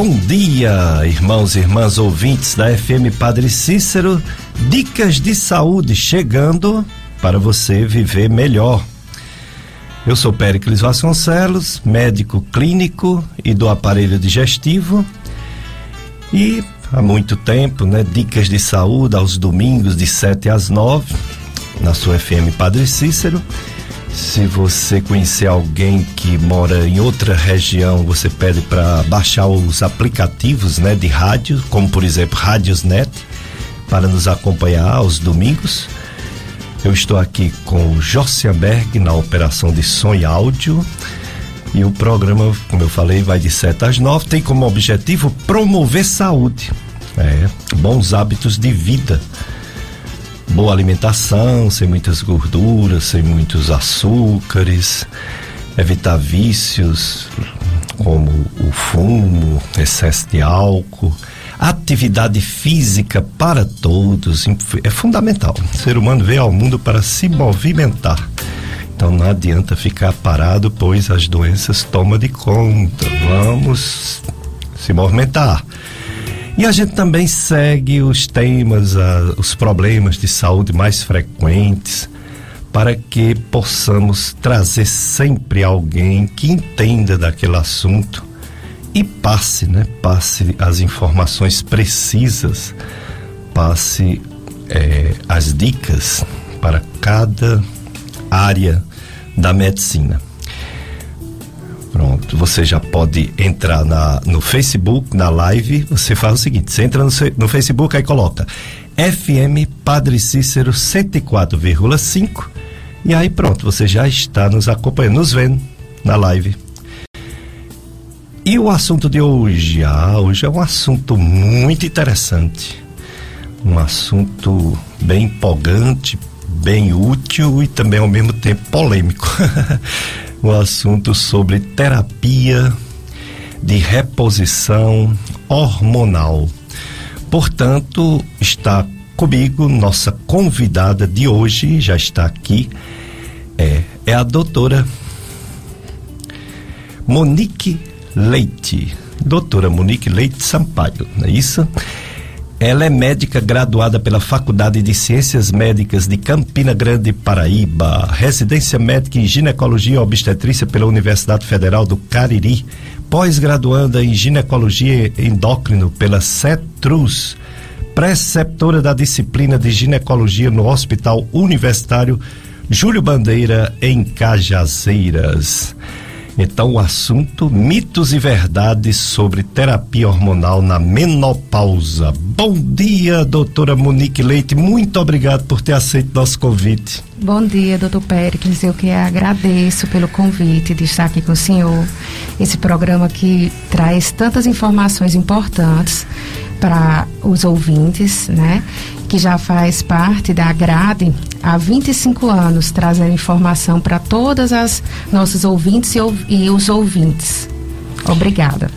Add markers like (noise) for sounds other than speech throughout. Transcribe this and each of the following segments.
Bom dia, irmãos e irmãs ouvintes da FM Padre Cícero. Dicas de saúde chegando para você viver melhor. Eu sou Péricles Vasconcelos, médico clínico e do aparelho digestivo. E há muito tempo, né, dicas de saúde aos domingos de 7 às 9 na sua FM Padre Cícero. Se você conhecer alguém que mora em outra região, você pede para baixar os aplicativos, né, de rádio, como por exemplo Rádiosnet, para nos acompanhar aos domingos. Eu estou aqui com o Jossiaberg na operação de som e áudio. E o programa, como eu falei, vai de 7 às 9, tem como objetivo promover saúde, é, bons hábitos de vida boa alimentação, sem muitas gorduras, sem muitos açúcares, evitar vícios como o fumo, excesso de álcool. Atividade física para todos é fundamental. O ser humano veio ao mundo para se movimentar. Então não adianta ficar parado, pois as doenças tomam de conta. Vamos se movimentar. E a gente também segue os temas, uh, os problemas de saúde mais frequentes, para que possamos trazer sempre alguém que entenda daquele assunto e passe, né? Passe as informações precisas, passe eh, as dicas para cada área da medicina. Pronto, você já pode entrar na, no Facebook, na live. Você faz o seguinte: você entra no, no Facebook, aí coloca FM Padre Cícero 104,5 e aí pronto, você já está nos acompanhando, nos vendo na live. E o assunto de hoje? Ah, hoje é um assunto muito interessante. Um assunto bem empolgante, bem útil e também ao mesmo tempo polêmico. (laughs) o assunto sobre terapia de reposição hormonal. Portanto, está comigo nossa convidada de hoje, já está aqui, é, é a doutora Monique Leite. Doutora Monique Leite Sampaio, não é isso? Ela é médica graduada pela Faculdade de Ciências Médicas de Campina Grande, Paraíba, residência médica em ginecologia e obstetrícia pela Universidade Federal do Cariri, pós-graduanda em ginecologia endócrino pela CETRUS, preceptora da disciplina de ginecologia no Hospital Universitário Júlio Bandeira, em Cajazeiras. Então, o assunto: mitos e verdades sobre terapia hormonal na menopausa. Bom dia, doutora Monique Leite. Muito obrigado por ter aceito nosso convite. Bom dia, doutor Péricles. Eu que agradeço pelo convite de estar aqui com o senhor. Esse programa que traz tantas informações importantes para os ouvintes, né? Que já faz parte da grade há 25 anos, trazendo informação para todas as nossos ouvintes e, e os ouvintes. Obrigada.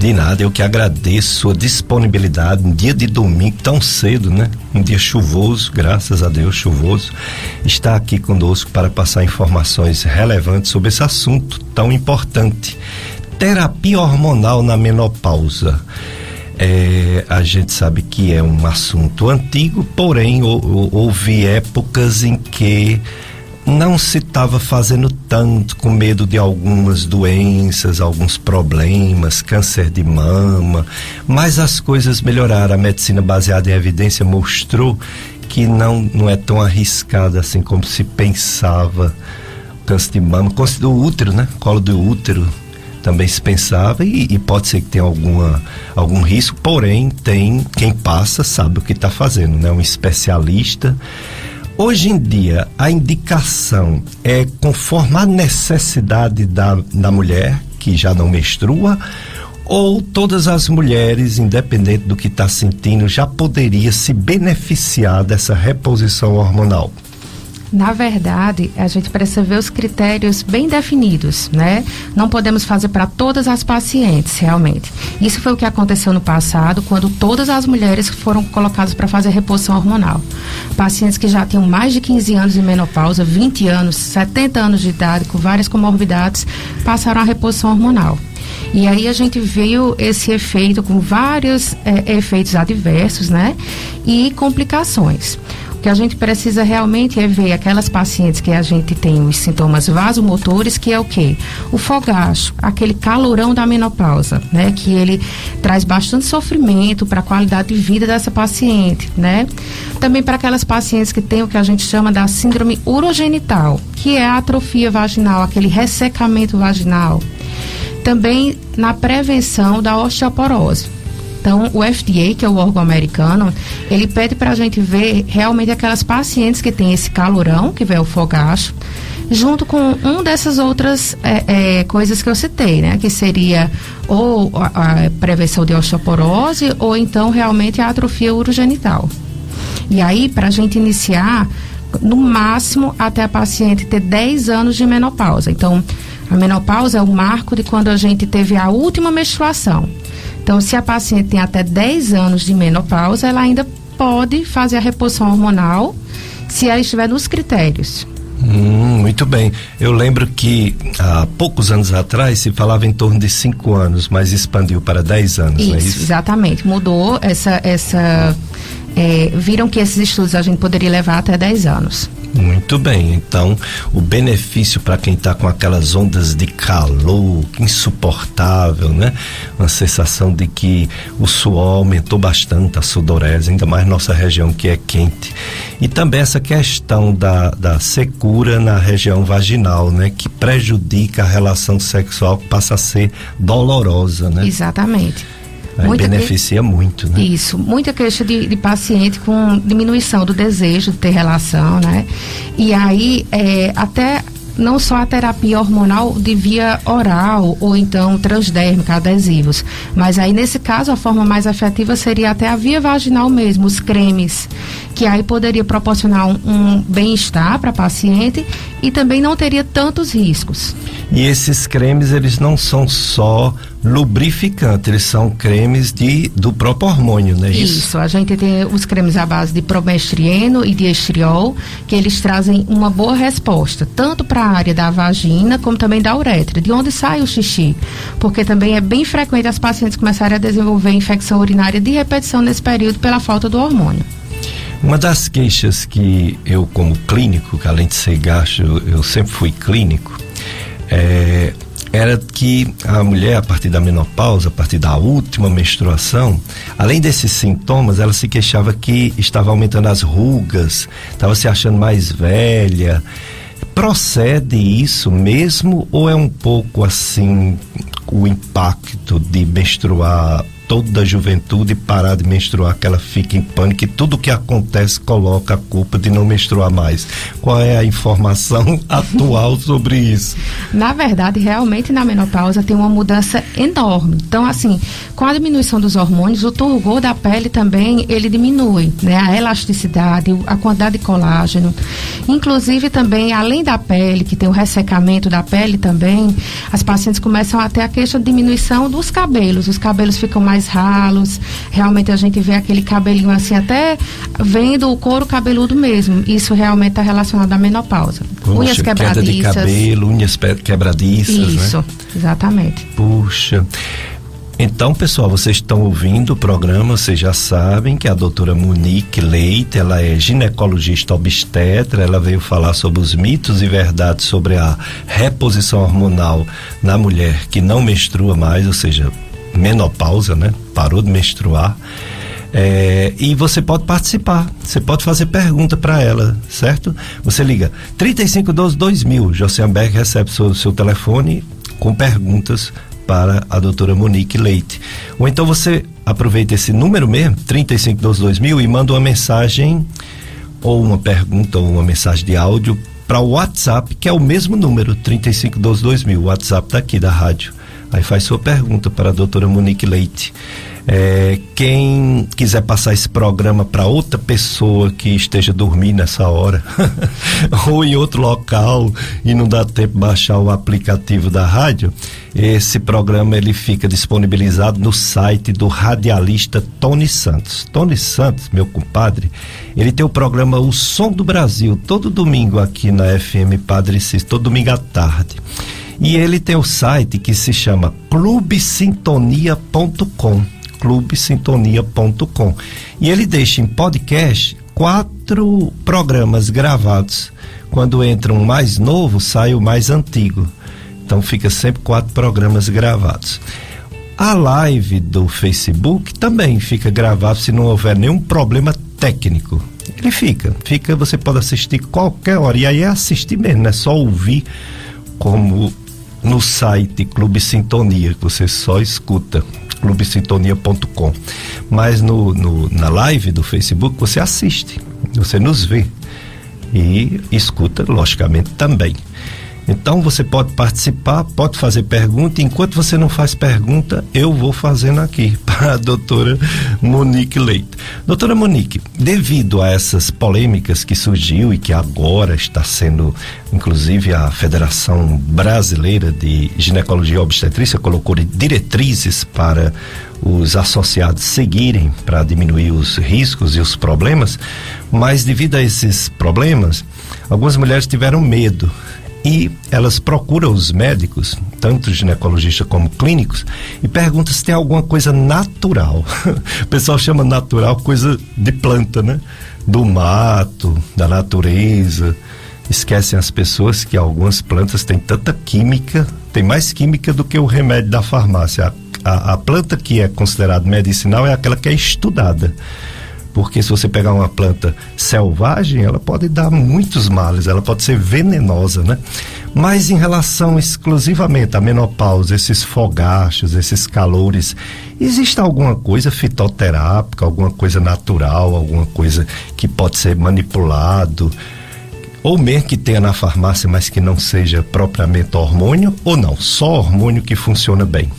De nada, eu que agradeço a disponibilidade, um dia de domingo tão cedo, né? Um dia chuvoso, graças a Deus chuvoso, está aqui conosco para passar informações relevantes sobre esse assunto tão importante. Terapia hormonal na menopausa. É, a gente sabe que é um assunto antigo, porém houve épocas em que não se estava fazendo tanto com medo de algumas doenças, alguns problemas, câncer de mama, mas as coisas melhoraram. A medicina baseada em evidência mostrou que não, não é tão arriscada assim como se pensava. Câncer de mama, do útero, né? Colo do útero, também se pensava e, e, pode ser que tenha alguma, algum risco, porém tem quem passa sabe o que está fazendo, né? Um especialista. Hoje em dia a indicação é conforme a necessidade da, da mulher que já não menstrua ou todas as mulheres, independente do que está sentindo, já poderia se beneficiar dessa reposição hormonal? Na verdade, a gente precisa ver os critérios bem definidos, né? Não podemos fazer para todas as pacientes, realmente. Isso foi o que aconteceu no passado, quando todas as mulheres foram colocadas para fazer reposição hormonal. Pacientes que já tinham mais de 15 anos de menopausa, 20 anos, 70 anos de idade, com várias comorbidades, passaram a reposição hormonal. E aí a gente viu esse efeito com vários é, efeitos adversos, né? E complicações. Que a gente precisa realmente é ver aquelas pacientes que a gente tem os sintomas vasomotores, que é o quê? O fogacho, aquele calorão da menopausa, né? Que ele traz bastante sofrimento para a qualidade de vida dessa paciente, né? Também para aquelas pacientes que têm o que a gente chama da síndrome urogenital, que é a atrofia vaginal, aquele ressecamento vaginal. Também na prevenção da osteoporose então, o FDA, que é o órgão americano, ele pede para a gente ver realmente aquelas pacientes que têm esse calorão, que vem o fogacho, junto com um dessas outras é, é, coisas que eu citei, né? Que seria ou a, a, prevenção de osteoporose ou então realmente a atrofia urogenital. E aí, para a gente iniciar, no máximo até a paciente ter 10 anos de menopausa. Então, a menopausa é o marco de quando a gente teve a última menstruação. Então, se a paciente tem até 10 anos de menopausa, ela ainda pode fazer a reposição hormonal se ela estiver nos critérios. Hum, muito bem. Eu lembro que há poucos anos atrás se falava em torno de 5 anos, mas expandiu para 10 anos, isso, não é isso? Exatamente. Mudou essa. essa é, viram que esses estudos a gente poderia levar até 10 anos. Muito bem, então o benefício para quem está com aquelas ondas de calor insuportável, né? Uma sensação de que o suor aumentou bastante, a sudorese, ainda mais nossa região que é quente. E também essa questão da, da secura na região vaginal, né? Que prejudica a relação sexual, que passa a ser dolorosa, né? Exatamente. Aí muita beneficia que... muito, né? Isso, muita queixa de, de, paciente com diminuição do desejo de ter relação, né? E aí, é, até não só a terapia hormonal de via oral ou então transdérmica, adesivos, mas aí nesse caso a forma mais efetiva seria até a via vaginal mesmo, os cremes, que aí poderia proporcionar um, um bem-estar para a paciente e também não teria tantos riscos. E esses cremes, eles não são só lubrificantes, eles são cremes de, do próprio hormônio, não é isso? Isso, a gente tem os cremes à base de promestrieno e de estriol, que eles trazem uma boa resposta, tanto para a área da vagina como também da uretra, de onde sai o xixi. Porque também é bem frequente as pacientes começarem a desenvolver infecção urinária de repetição nesse período pela falta do hormônio. Uma das queixas que eu, como clínico, que além de ser gasto, eu, eu sempre fui clínico, é, era que a mulher, a partir da menopausa, a partir da última menstruação, além desses sintomas, ela se queixava que estava aumentando as rugas, estava se achando mais velha. Procede isso mesmo ou é um pouco assim o impacto de menstruar toda a juventude parar de menstruar, que ela fica em pânico e tudo que acontece coloca a culpa de não menstruar mais. Qual é a informação (laughs) atual sobre isso? Na verdade, realmente na menopausa tem uma mudança enorme. Então, assim, com a diminuição dos hormônios, o turgor da pele também ele diminui, né? A elasticidade, a quantidade de colágeno. Inclusive também, além da pele, que tem o ressecamento da pele também, as pacientes começam a ter a queixa de diminuição dos cabelos. Os cabelos ficam mais mais ralos. Realmente a gente vê aquele cabelinho assim, até vendo o couro cabeludo mesmo. Isso realmente está relacionado à menopausa. Puxa, unhas quebradiças. Queda de cabelo, unhas quebradiças, né? Isso, né? exatamente. Puxa. Então, pessoal, vocês estão ouvindo o programa, vocês já sabem que a doutora Monique Leite, ela é ginecologista obstetra, ela veio falar sobre os mitos e verdades sobre a reposição hormonal na mulher que não menstrua mais, ou seja, menopausa, né? Parou de menstruar. É, e você pode participar, você pode fazer pergunta para ela, certo? Você liga 3512 2000, Josenberg recebe seu, seu telefone com perguntas para a doutora Monique Leite. Ou então você aproveita esse número mesmo, 3512 2000, e manda uma mensagem ou uma pergunta ou uma mensagem de áudio para o WhatsApp, que é o mesmo número, 3512 2000, o WhatsApp daqui da rádio. Aí faz sua pergunta para a doutora Monique Leite. É, quem quiser passar esse programa para outra pessoa que esteja dormindo nessa hora, (laughs) ou em outro local e não dá tempo de baixar o aplicativo da rádio, esse programa ele fica disponibilizado no site do radialista Tony Santos. Tony Santos, meu compadre, ele tem o programa O Som do Brasil todo domingo aqui na FM Padre Cis, todo domingo à tarde. E ele tem o site que se chama clubesintonia.com clubesintonia.com e ele deixa em podcast quatro programas gravados. Quando entra um mais novo, sai o mais antigo. Então fica sempre quatro programas gravados. A live do Facebook também fica gravado se não houver nenhum problema técnico. Ele fica, fica, você pode assistir qualquer hora. E aí é assistir mesmo, não é só ouvir como no site Clube Sintonia, que você só escuta clubesintonia.com. Mas no, no, na live do Facebook você assiste, você nos vê e escuta, logicamente, também. Então você pode participar, pode fazer pergunta. Enquanto você não faz pergunta, eu vou fazendo aqui (laughs) para a doutora Monique Leite. Doutora Monique, devido a essas polêmicas que surgiu e que agora está sendo, inclusive a Federação Brasileira de Ginecologia e Obstetrícia colocou diretrizes para os associados seguirem para diminuir os riscos e os problemas, mas devido a esses problemas, algumas mulheres tiveram medo e elas procuram os médicos, tanto ginecologistas como clínicos, e perguntam se tem alguma coisa natural. (laughs) o pessoal chama natural coisa de planta, né? Do mato, da natureza. Esquecem as pessoas que algumas plantas têm tanta química, tem mais química do que o remédio da farmácia. A, a, a planta que é considerada medicinal é aquela que é estudada porque se você pegar uma planta selvagem, ela pode dar muitos males, ela pode ser venenosa, né? Mas em relação exclusivamente à menopausa, esses fogachos, esses calores, existe alguma coisa fitoterápica, alguma coisa natural, alguma coisa que pode ser manipulado? Ou mesmo que tenha na farmácia, mas que não seja propriamente hormônio, ou não, só hormônio que funciona bem?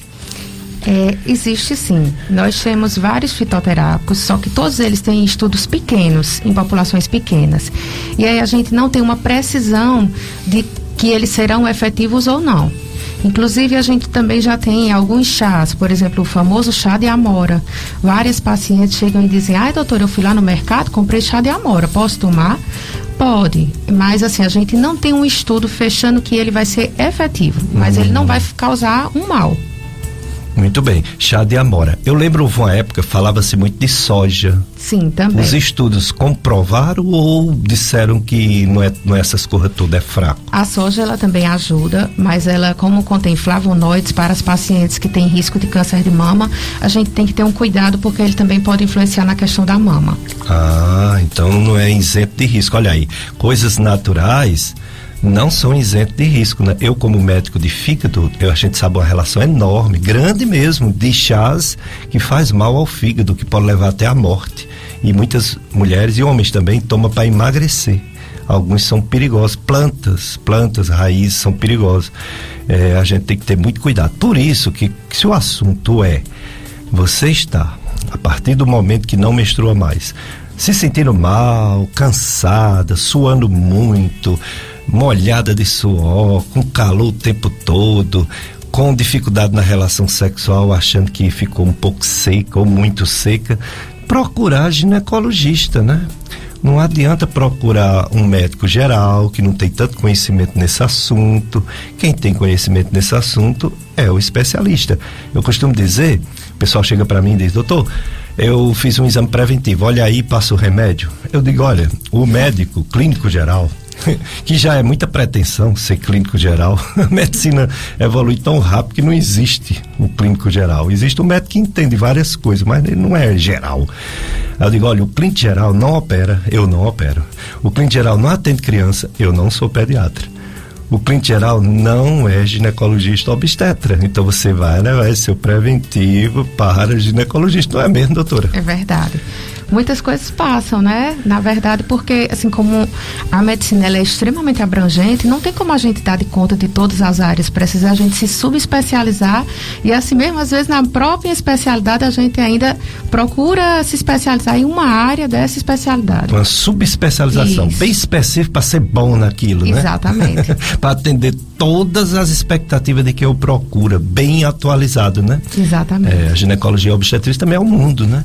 É, existe sim. Nós temos vários fitoterápicos, só que todos eles têm estudos pequenos, em populações pequenas. E aí a gente não tem uma precisão de que eles serão efetivos ou não. Inclusive, a gente também já tem alguns chás, por exemplo, o famoso chá de amora. Várias pacientes chegam e dizem: ai, doutor, eu fui lá no mercado, comprei chá de amora, posso tomar? Pode, mas assim, a gente não tem um estudo fechando que ele vai ser efetivo, mas ele não vai causar um mal. Muito bem. Chá de amora. Eu lembro uma época falava-se muito de soja. Sim, também. Os estudos comprovaram ou disseram que não é, não é essas coisas todas, é fraco? A soja ela também ajuda, mas ela, como contém flavonoides para as pacientes que têm risco de câncer de mama, a gente tem que ter um cuidado porque ele também pode influenciar na questão da mama. Ah, então não é isento de risco. Olha aí, coisas naturais não são isentos de risco, né? Eu como médico de fígado, eu, a gente sabe uma relação enorme, grande mesmo, de chás que faz mal ao fígado, que pode levar até a morte. E muitas mulheres e homens também tomam para emagrecer. Alguns são perigosos, plantas, plantas, raízes são perigosas. É, a gente tem que ter muito cuidado. Por isso que se o assunto é você está, a partir do momento que não menstrua mais, se sentindo mal, cansada, suando muito, molhada de suor, com calor o tempo todo, com dificuldade na relação sexual, achando que ficou um pouco seca ou muito seca, procurar ginecologista, né? Não adianta procurar um médico geral que não tem tanto conhecimento nesse assunto. Quem tem conhecimento nesse assunto é o especialista. Eu costumo dizer, o pessoal chega para mim e diz: "Doutor, eu fiz um exame preventivo, olha aí, passa o remédio". Eu digo: "Olha, o médico clínico geral (laughs) que já é muita pretensão ser clínico geral. (laughs) A medicina evolui tão rápido que não existe o clínico geral. Existe um médico que entende várias coisas, mas ele não é geral. Eu digo, olha, o clínico geral não opera, eu não opero. O clínico geral não atende criança, eu não sou pediatra. O clínico geral não é ginecologista obstetra. Então você vai levar esse seu preventivo para ginecologista, não é mesmo, doutora? É verdade muitas coisas passam, né? Na verdade, porque assim como a medicina é extremamente abrangente, não tem como a gente dar de conta de todas as áreas. Precisa a gente se subespecializar e assim mesmo às vezes na própria especialidade a gente ainda procura se especializar em uma área dessa especialidade. Uma subespecialização Isso. bem específica para ser bom naquilo, né? Exatamente. (laughs) para atender todas as expectativas de que eu procuro, bem atualizado, né? Exatamente. É, a ginecologia obstetrícia também é o mundo, né?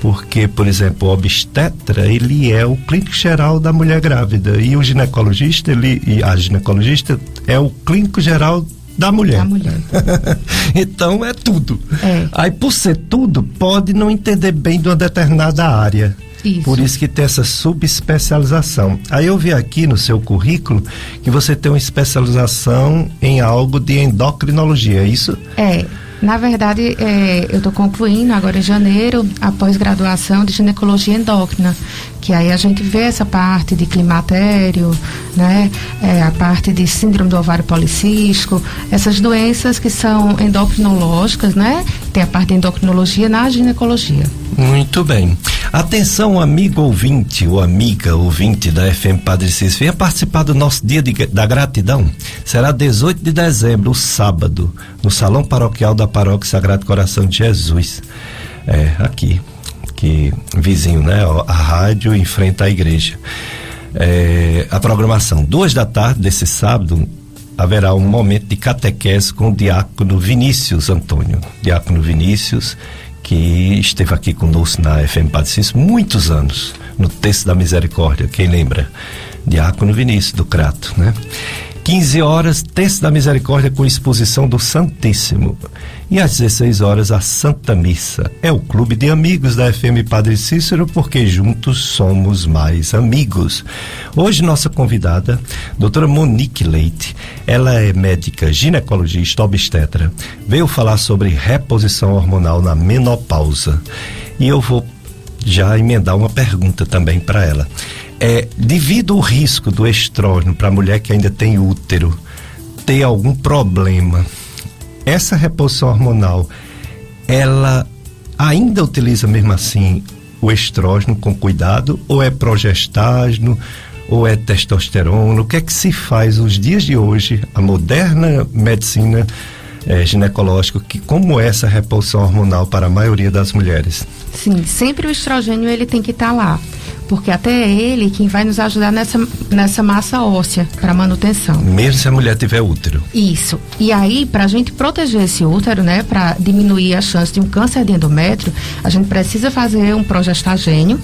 Porque, por exemplo, o obstetra, ele é o clínico geral da mulher grávida e o ginecologista, ele, e a ginecologista é o clínico geral da mulher. Da mulher. (laughs) então é tudo. É. Aí por ser tudo, pode não entender bem de uma determinada área. Isso. Por isso que tem essa subespecialização. Aí eu vi aqui no seu currículo que você tem uma especialização em algo de endocrinologia, é isso? É. Na verdade, é, eu estou concluindo agora em janeiro a pós-graduação de ginecologia endócrina, que aí a gente vê essa parte de climatério, né, é, a parte de síndrome do ovário policístico, essas doenças que são endocrinológicas, né, tem a parte de endocrinologia na ginecologia. Muito bem. Atenção, amigo ouvinte ou amiga ouvinte da FM Padre Cis, venha participar do nosso Dia de, da Gratidão. Será 18 de dezembro, sábado, no Salão Paroquial da Paróquia Sagrado Coração de Jesus. É, aqui, que vizinho, né? A rádio enfrenta a igreja. É, a programação, duas da tarde desse sábado, haverá um momento de catequese com o diácono Vinícius Antônio. Diácono Vinícius, que esteve aqui conosco na FM Padre muitos anos, no Texto da Misericórdia, quem lembra? Diácono Vinícius do Crato, né? 15 horas, Texto da Misericórdia com exposição do Santíssimo. E às 16 horas, a Santa Missa. É o clube de amigos da FM Padre Cícero, porque juntos somos mais amigos. Hoje, nossa convidada, doutora Monique Leite, ela é médica ginecologista obstetra, veio falar sobre reposição hormonal na menopausa. E eu vou já emendar uma pergunta também para ela é, devido ao risco do estrógeno para a mulher que ainda tem útero ter algum problema, essa reposição hormonal, ela ainda utiliza mesmo assim o estrógeno com cuidado ou é progestágeno ou é testosterona? O que é que se faz nos dias de hoje, a moderna medicina é, ginecológica, que como é essa reposição hormonal para a maioria das mulheres? Sim, sempre o estrogênio ele tem que estar tá lá porque até é ele quem vai nos ajudar nessa, nessa massa óssea para manutenção. Mesmo se a mulher tiver útero. Isso. E aí, para a gente proteger esse útero, né, para diminuir a chance de um câncer de endométrio, a gente precisa fazer um progestagênio,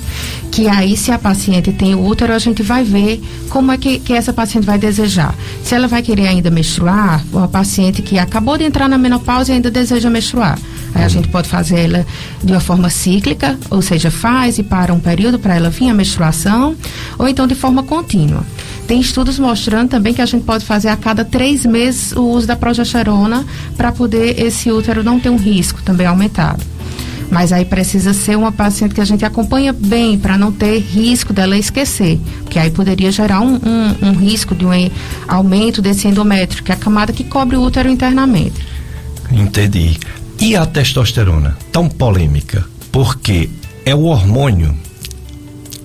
que aí, se a paciente tem útero, a gente vai ver como é que, que essa paciente vai desejar. Se ela vai querer ainda menstruar, uma paciente que acabou de entrar na menopausa e ainda deseja menstruar. A gente pode fazer ela de uma forma cíclica, ou seja, faz e para um período para ela vir a menstruação, ou então de forma contínua. Tem estudos mostrando também que a gente pode fazer a cada três meses o uso da progesterona para poder esse útero não ter um risco também aumentado. Mas aí precisa ser uma paciente que a gente acompanha bem para não ter risco dela esquecer, porque aí poderia gerar um, um, um risco de um aumento desse endométrio, que é a camada que cobre o útero internamente. Entendi. E a testosterona, tão polêmica, porque é o hormônio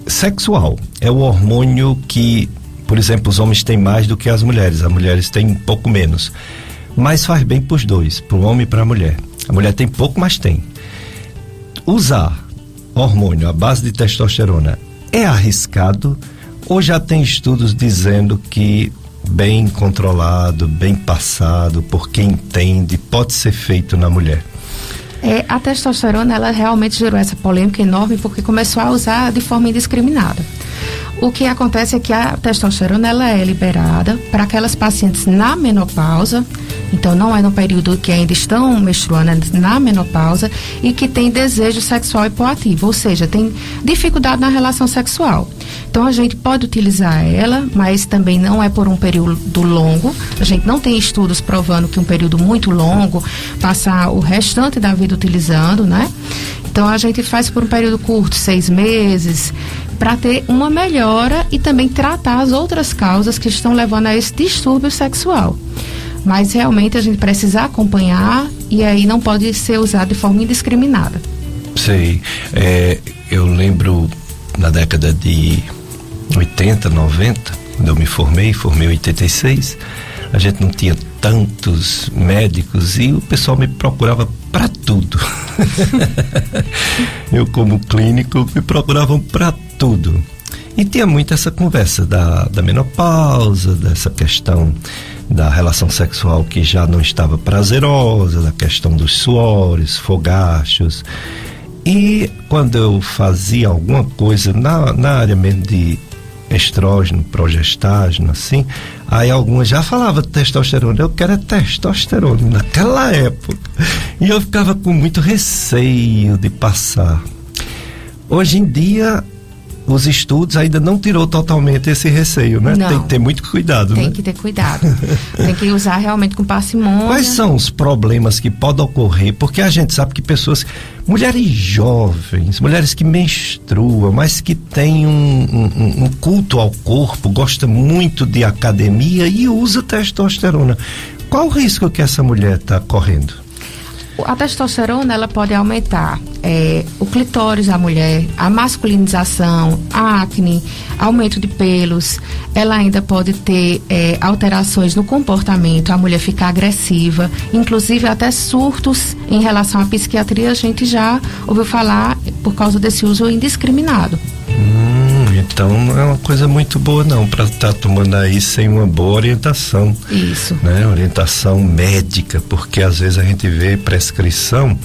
sexual, é o hormônio que, por exemplo, os homens têm mais do que as mulheres, as mulheres têm um pouco menos. Mas faz bem para os dois, para o homem e para a mulher. A mulher tem pouco, mas tem. Usar hormônio à base de testosterona é arriscado ou já tem estudos dizendo que bem controlado, bem passado, por quem entende, pode ser feito na mulher? É, a testosterona, ela realmente gerou essa polêmica enorme porque começou a usar de forma indiscriminada. O que acontece é que a testosterona ela é liberada para aquelas pacientes na menopausa, então não é no período que ainda estão menstruando, é na menopausa e que tem desejo sexual hipoativo, ou seja, tem dificuldade na relação sexual. Então a gente pode utilizar ela, mas também não é por um período longo. A gente não tem estudos provando que um período muito longo, passar o restante da vida utilizando, né? Então a gente faz por um período curto, seis meses, para ter uma melhora e também tratar as outras causas que estão levando a esse distúrbio sexual. Mas realmente a gente precisa acompanhar e aí não pode ser usado de forma indiscriminada. Sei. É, eu lembro na década de 80, 90, quando eu me formei, formei em 86, a gente não tinha tantos médicos e o pessoal me procurava para tudo. (laughs) eu, como clínico, me procuravam para tudo. E tinha muito essa conversa da, da menopausa, dessa questão da relação sexual que já não estava prazerosa, da questão dos suores, fogachos. E quando eu fazia alguma coisa na, na área mesmo de estrógeno, progestágeno, assim. Aí algumas já falavam testosterona, eu quero é testosterona naquela época. E eu ficava com muito receio de passar. Hoje em dia os estudos ainda não tirou totalmente esse receio, né? Não. Tem que ter muito cuidado, Tem né? que ter cuidado. Tem que usar realmente com parcimônia. Quais são os problemas que podem ocorrer? Porque a gente sabe que pessoas, mulheres jovens, mulheres que menstruam, mas que têm um, um- um culto ao corpo, gosta muito de academia e usa testosterona. Qual o risco que essa mulher está correndo? A testosterona ela pode aumentar é, o clitóris da mulher, a masculinização, a acne, aumento de pelos. Ela ainda pode ter é, alterações no comportamento, a mulher ficar agressiva, inclusive até surtos em relação à psiquiatria. A gente já ouviu falar por causa desse uso indiscriminado. Hum, então não é uma coisa muito boa não para estar tomando aí sem uma boa orientação. Isso. né, orientação médica, porque às vezes a gente vê prescrição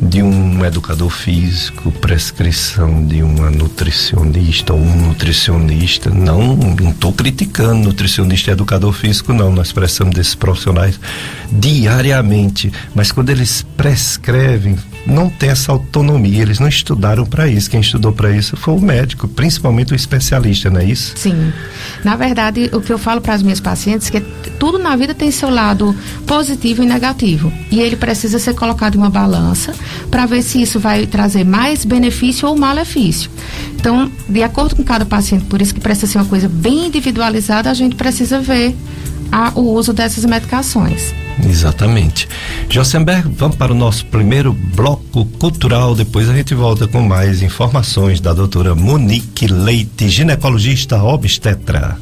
de um educador físico, prescrição de uma nutricionista ou um nutricionista. Não, não estou criticando nutricionista e educador físico, não. Nós precisamos desses profissionais diariamente, mas quando eles prescrevem, não tem essa autonomia. Eles não estudaram para isso. Quem estudou para isso foi o médico, principalmente o especialista, não é isso? Sim. Na verdade, o que eu falo para as minhas pacientes é que tudo na vida tem seu lado positivo e negativo. E ele precisa ser colocado em uma balança para ver se isso vai trazer mais benefício ou malefício. Então, de acordo com cada paciente, por isso que precisa ser uma coisa bem individualizada, a gente precisa ver a- o uso dessas medicações. Exatamente. Josenberg, vamos para o nosso primeiro bloco cultural. Depois a gente volta com mais informações da doutora Monique Leite, ginecologista obstetra.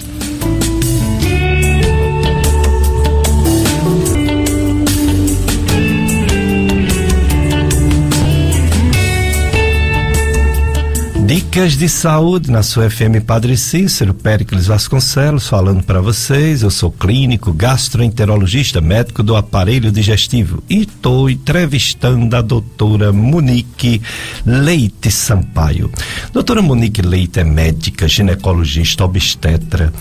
Dicas de saúde na sua FM Padre Cícero, Péricles Vasconcelos falando para vocês. Eu sou clínico, gastroenterologista, médico do aparelho digestivo e estou entrevistando a doutora Monique Leite Sampaio. Doutora Monique Leite é médica, ginecologista, obstetra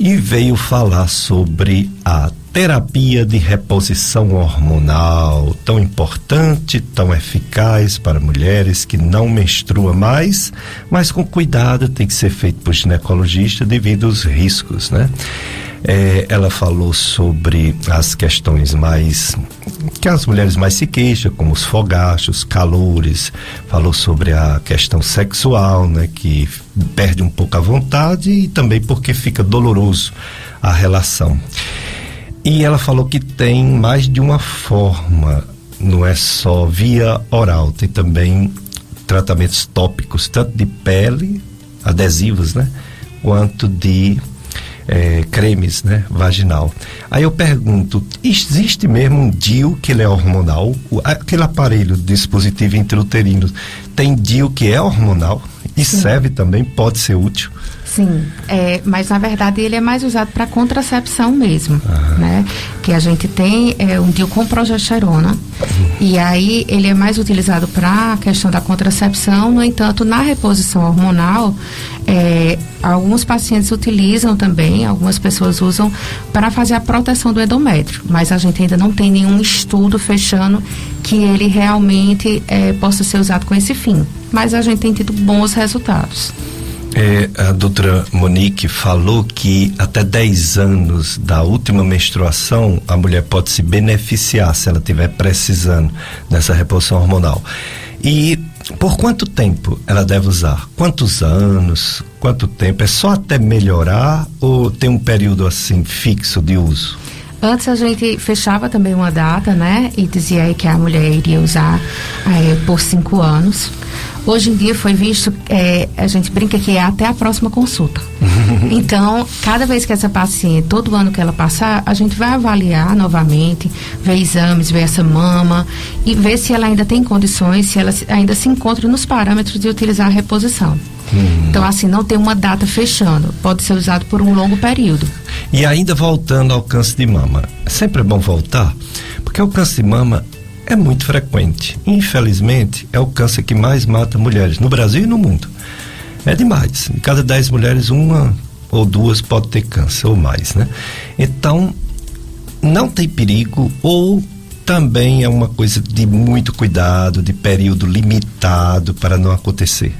e veio falar sobre a terapia de reposição hormonal, tão importante, tão eficaz para mulheres que não menstruam mais, mas com cuidado tem que ser feito por ginecologista devido aos riscos, né? É, ela falou sobre as questões mais que as mulheres mais se queixam, como os fogachos, calores, falou sobre a questão sexual, né, que perde um pouco a vontade e também porque fica doloroso a relação. E ela falou que tem mais de uma forma, não é só via oral, tem também tratamentos tópicos, tanto de pele, adesivos, né, quanto de é, cremes, né, vaginal. Aí eu pergunto, existe mesmo um DIU que ele é hormonal? O, aquele aparelho dispositivo intrauterino tem DIU que é hormonal e Sim. serve também, pode ser útil? Sim, é, mas na verdade ele é mais usado para contracepção mesmo, né? Que a gente tem é, um DIU com progesterona e aí ele é mais utilizado para a questão da contracepção. No entanto, na reposição hormonal, é, alguns pacientes utilizam também, algumas pessoas usam para fazer a proteção do endométrio, mas a gente ainda não tem nenhum estudo fechando que ele realmente é, possa ser usado com esse fim. Mas a gente tem tido bons resultados. É, a doutora Monique falou que até 10 anos da última menstruação a mulher pode se beneficiar se ela estiver precisando dessa reposição hormonal. E por quanto tempo ela deve usar? Quantos anos? Quanto tempo? É só até melhorar ou tem um período assim fixo de uso? Antes a gente fechava também uma data, né? E dizia aí que a mulher iria usar eh, por cinco anos. Hoje em dia foi visto, eh, a gente brinca que é até a próxima consulta. (laughs) então, cada vez que essa paciente, todo ano que ela passar, a gente vai avaliar novamente, ver exames, ver essa mama e ver se ela ainda tem condições, se ela ainda se encontra nos parâmetros de utilizar a reposição. Então, assim, não tem uma data fechando, pode ser usado por um longo período. E ainda voltando ao câncer de mama, sempre é bom voltar, porque o câncer de mama é muito frequente. Infelizmente, é o câncer que mais mata mulheres no Brasil e no mundo. É demais. De cada 10 mulheres, uma ou duas pode ter câncer ou mais, né? Então, não tem perigo ou também é uma coisa de muito cuidado, de período limitado para não acontecer.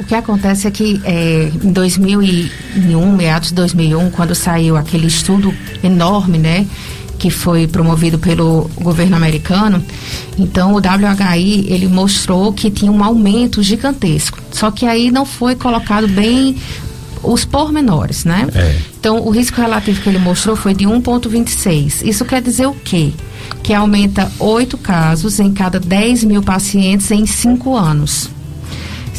O que acontece é que é, em 2001, meados de 2001, quando saiu aquele estudo enorme, né, que foi promovido pelo governo americano, então o WHI ele mostrou que tinha um aumento gigantesco. Só que aí não foi colocado bem os pormenores, né? É. Então o risco relativo que ele mostrou foi de 1,26. Isso quer dizer o quê? Que aumenta oito casos em cada 10 mil pacientes em cinco anos.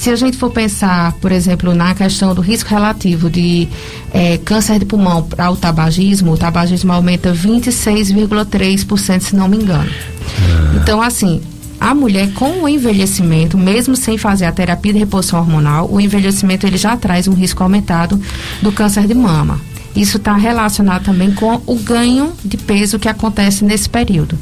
Se a gente for pensar, por exemplo, na questão do risco relativo de é, câncer de pulmão para o tabagismo, o tabagismo aumenta 26,3%, se não me engano. Ah. Então, assim, a mulher com o envelhecimento, mesmo sem fazer a terapia de reposição hormonal, o envelhecimento ele já traz um risco aumentado do câncer de mama. Isso está relacionado também com o ganho de peso que acontece nesse período.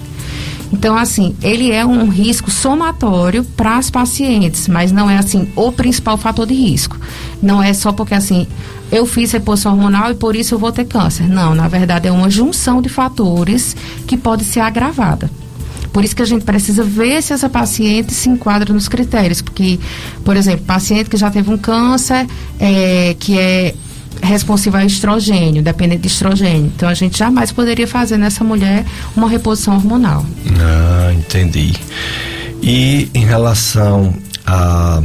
Então, assim, ele é um risco somatório para as pacientes, mas não é assim o principal fator de risco. Não é só porque assim eu fiz reposição hormonal e por isso eu vou ter câncer. Não, na verdade é uma junção de fatores que pode ser agravada. Por isso que a gente precisa ver se essa paciente se enquadra nos critérios, porque, por exemplo, paciente que já teve um câncer, é, que é responsiva a estrogênio, dependente de estrogênio. Então a gente jamais poderia fazer nessa mulher uma reposição hormonal. Ah, entendi. E em relação a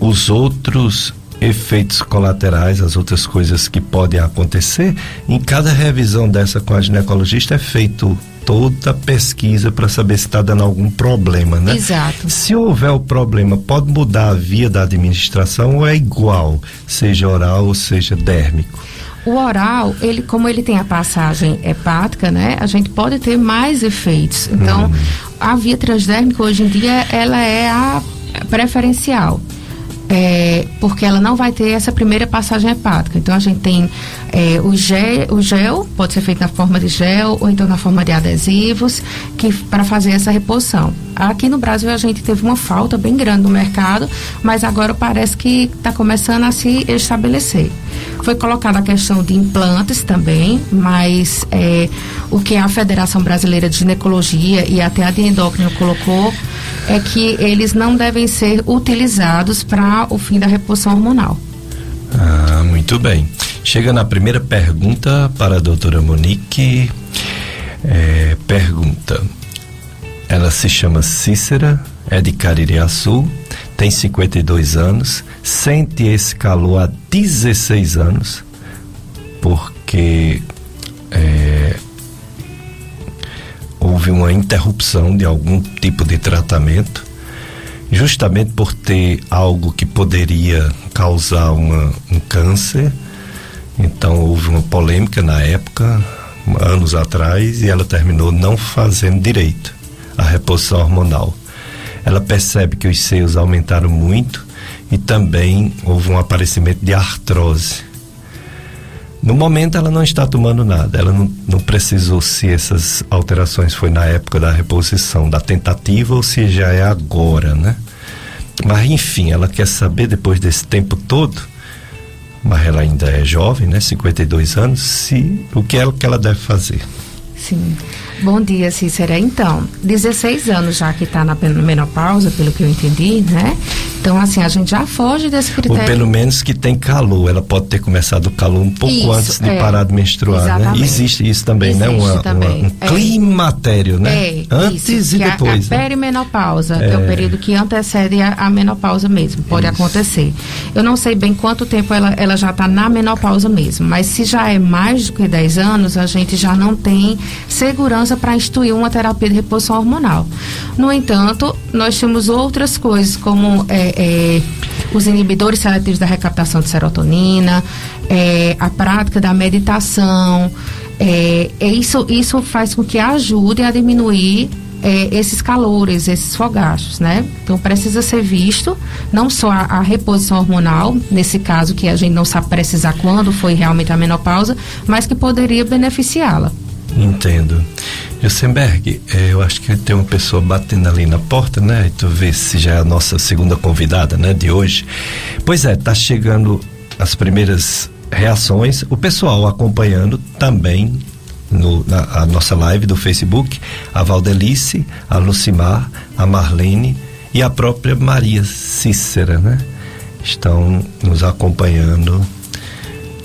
os outros efeitos colaterais, as outras coisas que podem acontecer, em cada revisão dessa com a ginecologista é feito toda pesquisa para saber se está dando algum problema, né? Exato. Se houver o problema, pode mudar a via da administração ou é igual, seja oral ou seja dérmico? O oral, ele, como ele tem a passagem hepática, né? A gente pode ter mais efeitos. Então, hum. a via transdérmica hoje em dia, ela é a preferencial é, porque ela não vai ter essa primeira passagem hepática. Então a gente tem é, o, gel, o gel, pode ser feito na forma de gel ou então na forma de adesivos, que para fazer essa reposição. Aqui no Brasil a gente teve uma falta bem grande no mercado, mas agora parece que está começando a se estabelecer. Foi colocada a questão de implantes também, mas é, o que a Federação Brasileira de Ginecologia e até a de endócrino colocou é que eles não devem ser utilizados para o fim da reposição hormonal. Ah, muito bem. Chega na primeira pergunta para a doutora Monique. É, pergunta. Ela se chama Cícera, é de Caririaçu, tem 52 anos, sente esse calor há 16 anos, porque é, houve uma interrupção de algum tipo de tratamento, justamente por ter algo que poderia causar uma, um câncer. Então houve uma polêmica na época, anos atrás, e ela terminou não fazendo direito a reposição hormonal. Ela percebe que os seios aumentaram muito e também houve um aparecimento de artrose no momento ela não está tomando nada, ela não, não precisou se essas alterações foi na época da reposição, da tentativa ou se já é agora, né? Mas enfim, ela quer saber depois desse tempo todo, mas ela ainda é jovem, né? 52 anos, se o que é que ela deve fazer. Sim. Bom dia, Cícera. Então, 16 anos já que está na menopausa, pelo que eu entendi, né? Então, assim, a gente já foge desse critério. Ou pelo menos que tem calor. Ela pode ter começado o calor um pouco isso, antes de é, parar de menstruar, né? exatamente. né? Existe isso também, né? Existe né? Uma, também. Uma, um é. climatério, né? É, antes isso, e depois. A, a né? perimenopausa, é. que é o período que antecede a, a menopausa mesmo. Pode isso. acontecer. Eu não sei bem quanto tempo ela, ela já está na menopausa mesmo, mas se já é mais do que 10 anos, a gente já não tem segurança para instituir uma terapia de reposição hormonal. No entanto, nós temos outras coisas, como é, é, os inibidores seletivos da recaptação de serotonina, é, a prática da meditação. É, é isso, isso faz com que ajude a diminuir é, esses calores, esses fogachos, né? Então precisa ser visto não só a, a, reposição hormonal, nesse caso que a gente não sabe precisar quando foi realmente a menopausa, mas que poderia beneficiá-la. Entendo. Jussenberg, é, eu acho que tem uma pessoa batendo ali na porta, né? E tu vê se já é a nossa segunda convidada, né? De hoje. Pois é, tá chegando as primeiras reações, o pessoal acompanhando também no, na a nossa live do Facebook, a Valdelice, a Lucimar, a Marlene e a própria Maria Cícera, né? Estão nos acompanhando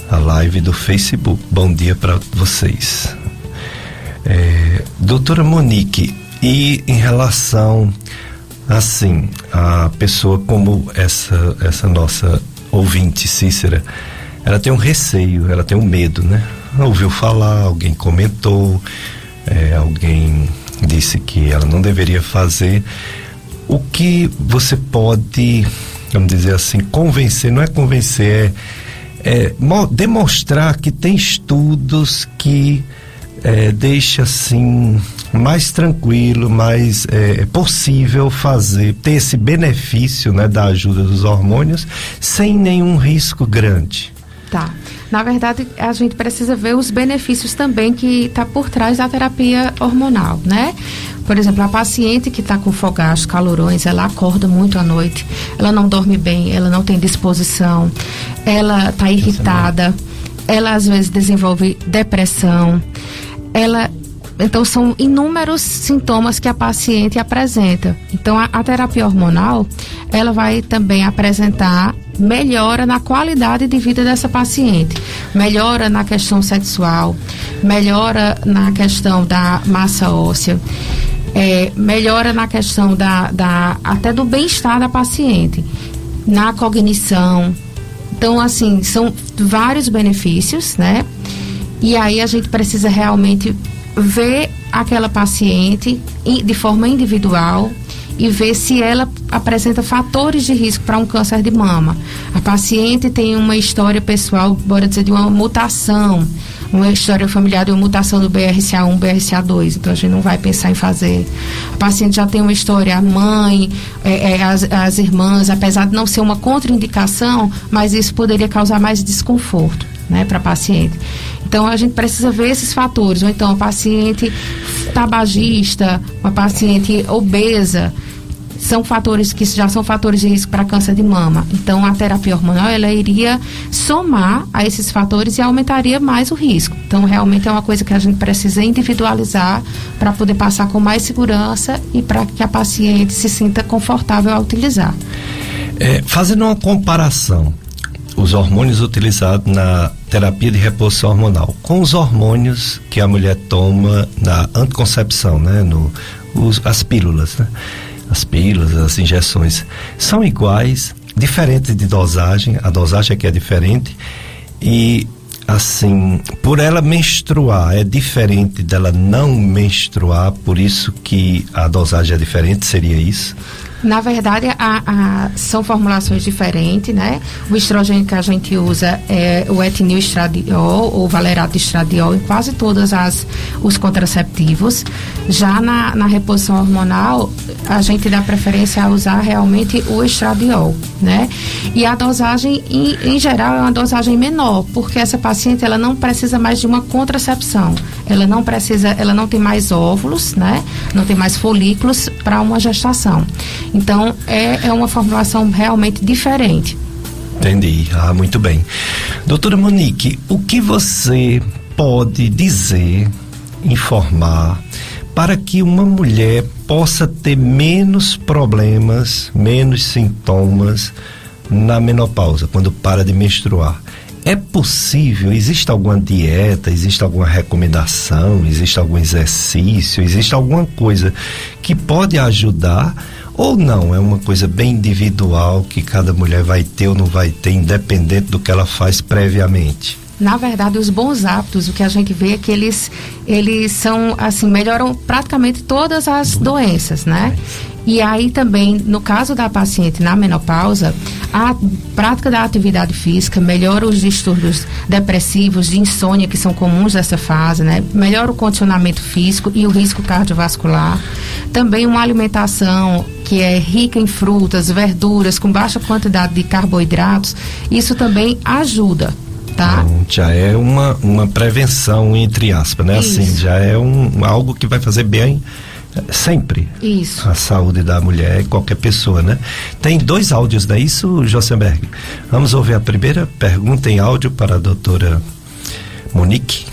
a live do Facebook. Bom dia para vocês. É, doutora Monique, e em relação assim, a pessoa como essa essa nossa ouvinte Cícera, ela tem um receio, ela tem um medo, né? Ouviu falar, alguém comentou, é, alguém disse que ela não deveria fazer. O que você pode, vamos dizer assim, convencer, não é convencer, é, é demonstrar que tem estudos que é, deixa assim mais tranquilo, mais é, possível fazer, ter esse benefício né, da ajuda dos hormônios sem nenhum risco grande. Tá. Na verdade, a gente precisa ver os benefícios também que está por trás da terapia hormonal, né? Por exemplo, a paciente que está com fogachos, calorões, ela acorda muito à noite, ela não dorme bem, ela não tem disposição, ela está irritada, ela às vezes desenvolve depressão, ela então, são inúmeros sintomas que a paciente apresenta. Então, a, a, terapia hormonal, ela vai também apresentar melhora na qualidade de vida dessa paciente. Melhora na questão sexual, melhora na questão da massa óssea, é, melhora na questão da, da até do bem-estar da paciente, na cognição. Então, assim, são vários benefícios, né? E aí a gente precisa realmente ver aquela paciente de forma individual e ver se ela apresenta fatores de risco para um câncer de mama. A paciente tem uma história pessoal, bora dizer, de uma mutação, uma história familiar de uma mutação do BRCA1, BRCA2, então a gente não vai pensar em fazer. A paciente já tem uma história, a mãe, é, é, as, as irmãs, apesar de não ser uma contraindicação, mas isso poderia causar mais desconforto né, para a paciente. Então a gente precisa ver esses fatores, ou então a paciente tabagista, uma paciente obesa, são fatores que já são fatores de risco para câncer de mama. Então a terapia hormonal ela iria somar a esses fatores e aumentaria mais o risco. Então realmente é uma coisa que a gente precisa individualizar para poder passar com mais segurança e para que a paciente se sinta confortável a utilizar. É, fazendo uma comparação, os hormônios utilizados na terapia de reposição hormonal com os hormônios que a mulher toma na anticoncepção, né? No, os, as pílulas, né? As pílulas, as injeções são iguais, diferentes de dosagem, a dosagem aqui é diferente e assim, por ela menstruar é diferente dela não menstruar, por isso que a dosagem é diferente, seria isso? Na verdade, a, a, são formulações diferentes, né? O estrogênio que a gente usa é o etinil estradiol ou valerato estradiol em quase todas as os contraceptivos. Já na, na reposição hormonal, a gente dá preferência a usar realmente o estradiol, né? E a dosagem, em, em geral, é uma dosagem menor, porque essa paciente ela não precisa mais de uma contracepção. Ela não precisa, ela não tem mais óvulos, né? Não tem mais folículos para uma gestação. Então, é, é uma formulação realmente diferente. Entendi. Ah, muito bem. Doutora Monique, o que você pode dizer, informar, para que uma mulher possa ter menos problemas, menos sintomas na menopausa, quando para de menstruar? É possível? Existe alguma dieta? Existe alguma recomendação? Existe algum exercício? Existe alguma coisa que pode ajudar? Ou não? É uma coisa bem individual que cada mulher vai ter ou não vai ter, independente do que ela faz previamente? Na verdade, os bons hábitos, o que a gente vê é que eles, eles são, assim, melhoram praticamente todas as doenças, né? E aí também, no caso da paciente na menopausa, a prática da atividade física melhora os distúrbios depressivos, de insônia, que são comuns nessa fase, né? Melhora o condicionamento físico e o risco cardiovascular. Também uma alimentação que é rica em frutas, verduras, com baixa quantidade de carboidratos, isso também ajuda tá? Então, já é uma, uma prevenção, entre aspas, né? Assim, Isso. já é um, algo que vai fazer bem eh, sempre Isso. a saúde da mulher e qualquer pessoa, né? Tem dois áudios, não é isso, Josenberg? Vamos ouvir a primeira pergunta em áudio para a doutora Monique.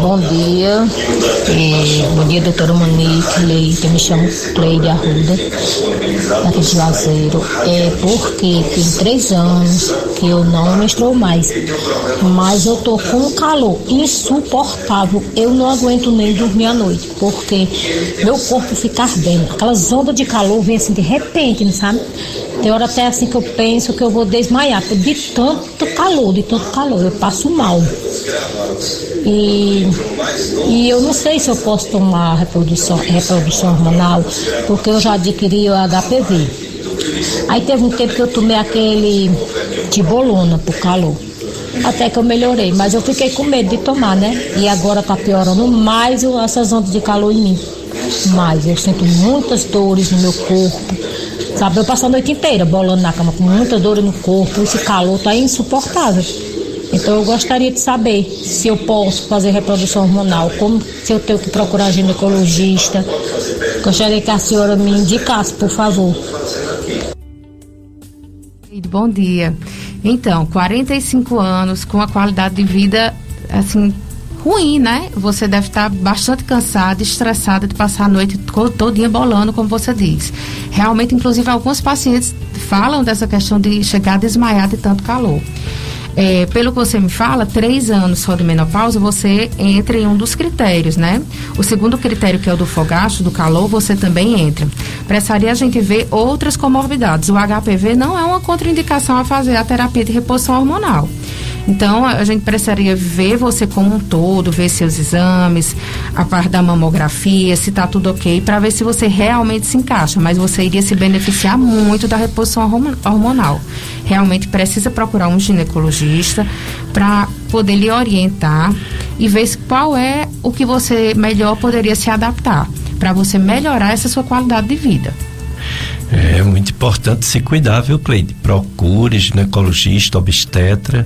Bom dia, eh, bom dia doutora Monique Leite, me chamo Cleide Arruda, daqui de Juazeiro. É porque tem três anos que eu não menstruo mais, mas eu tô com um calor insuportável, eu não aguento nem dormir à noite, porque meu corpo fica ardendo, aquelas ondas de calor vêm assim de repente, não sabe? Tem hora até assim que eu penso que eu vou desmaiar, de tanto calor, de tanto calor, eu passo mal. E, e eu não sei se eu posso tomar reprodução, reprodução hormonal, porque eu já adquiri o HPV. Aí teve um tempo que eu tomei aquele tibolona por calor. Até que eu melhorei, mas eu fiquei com medo de tomar, né? E agora tá piorando mais essas ondas de calor em mim. Mas eu sinto muitas dores no meu corpo. Sabe, eu passo a noite inteira bolando na cama com muita dor no corpo. Esse calor tá insuportável. Então eu gostaria de saber se eu posso fazer reprodução hormonal, como se eu tenho que procurar ginecologista. Gostaria que a senhora me indicasse, por favor. Bom dia. Então, 45 anos com a qualidade de vida assim ruim, né? Você deve estar bastante cansada, estressada de passar a noite to- todinha bolando, como você diz. Realmente, inclusive, alguns pacientes falam dessa questão de chegar a desmaiar de tanto calor. É, pelo que você me fala, três anos só de menopausa, você entra em um dos critérios, né? O segundo critério, que é o do fogacho, do calor, você também entra. Precisaria a gente ver outras comorbidades. O HPV não é uma contraindicação a fazer a terapia de reposição hormonal. Então, a gente precisaria ver você como um todo, ver seus exames, a parte da mamografia, se está tudo ok, para ver se você realmente se encaixa. Mas você iria se beneficiar muito da reposição hormo- hormonal. Realmente precisa procurar um ginecologista para poder lhe orientar e ver qual é o que você melhor poderia se adaptar, para você melhorar essa sua qualidade de vida. É muito importante se cuidar, viu, Cleide? Procure ginecologista, obstetra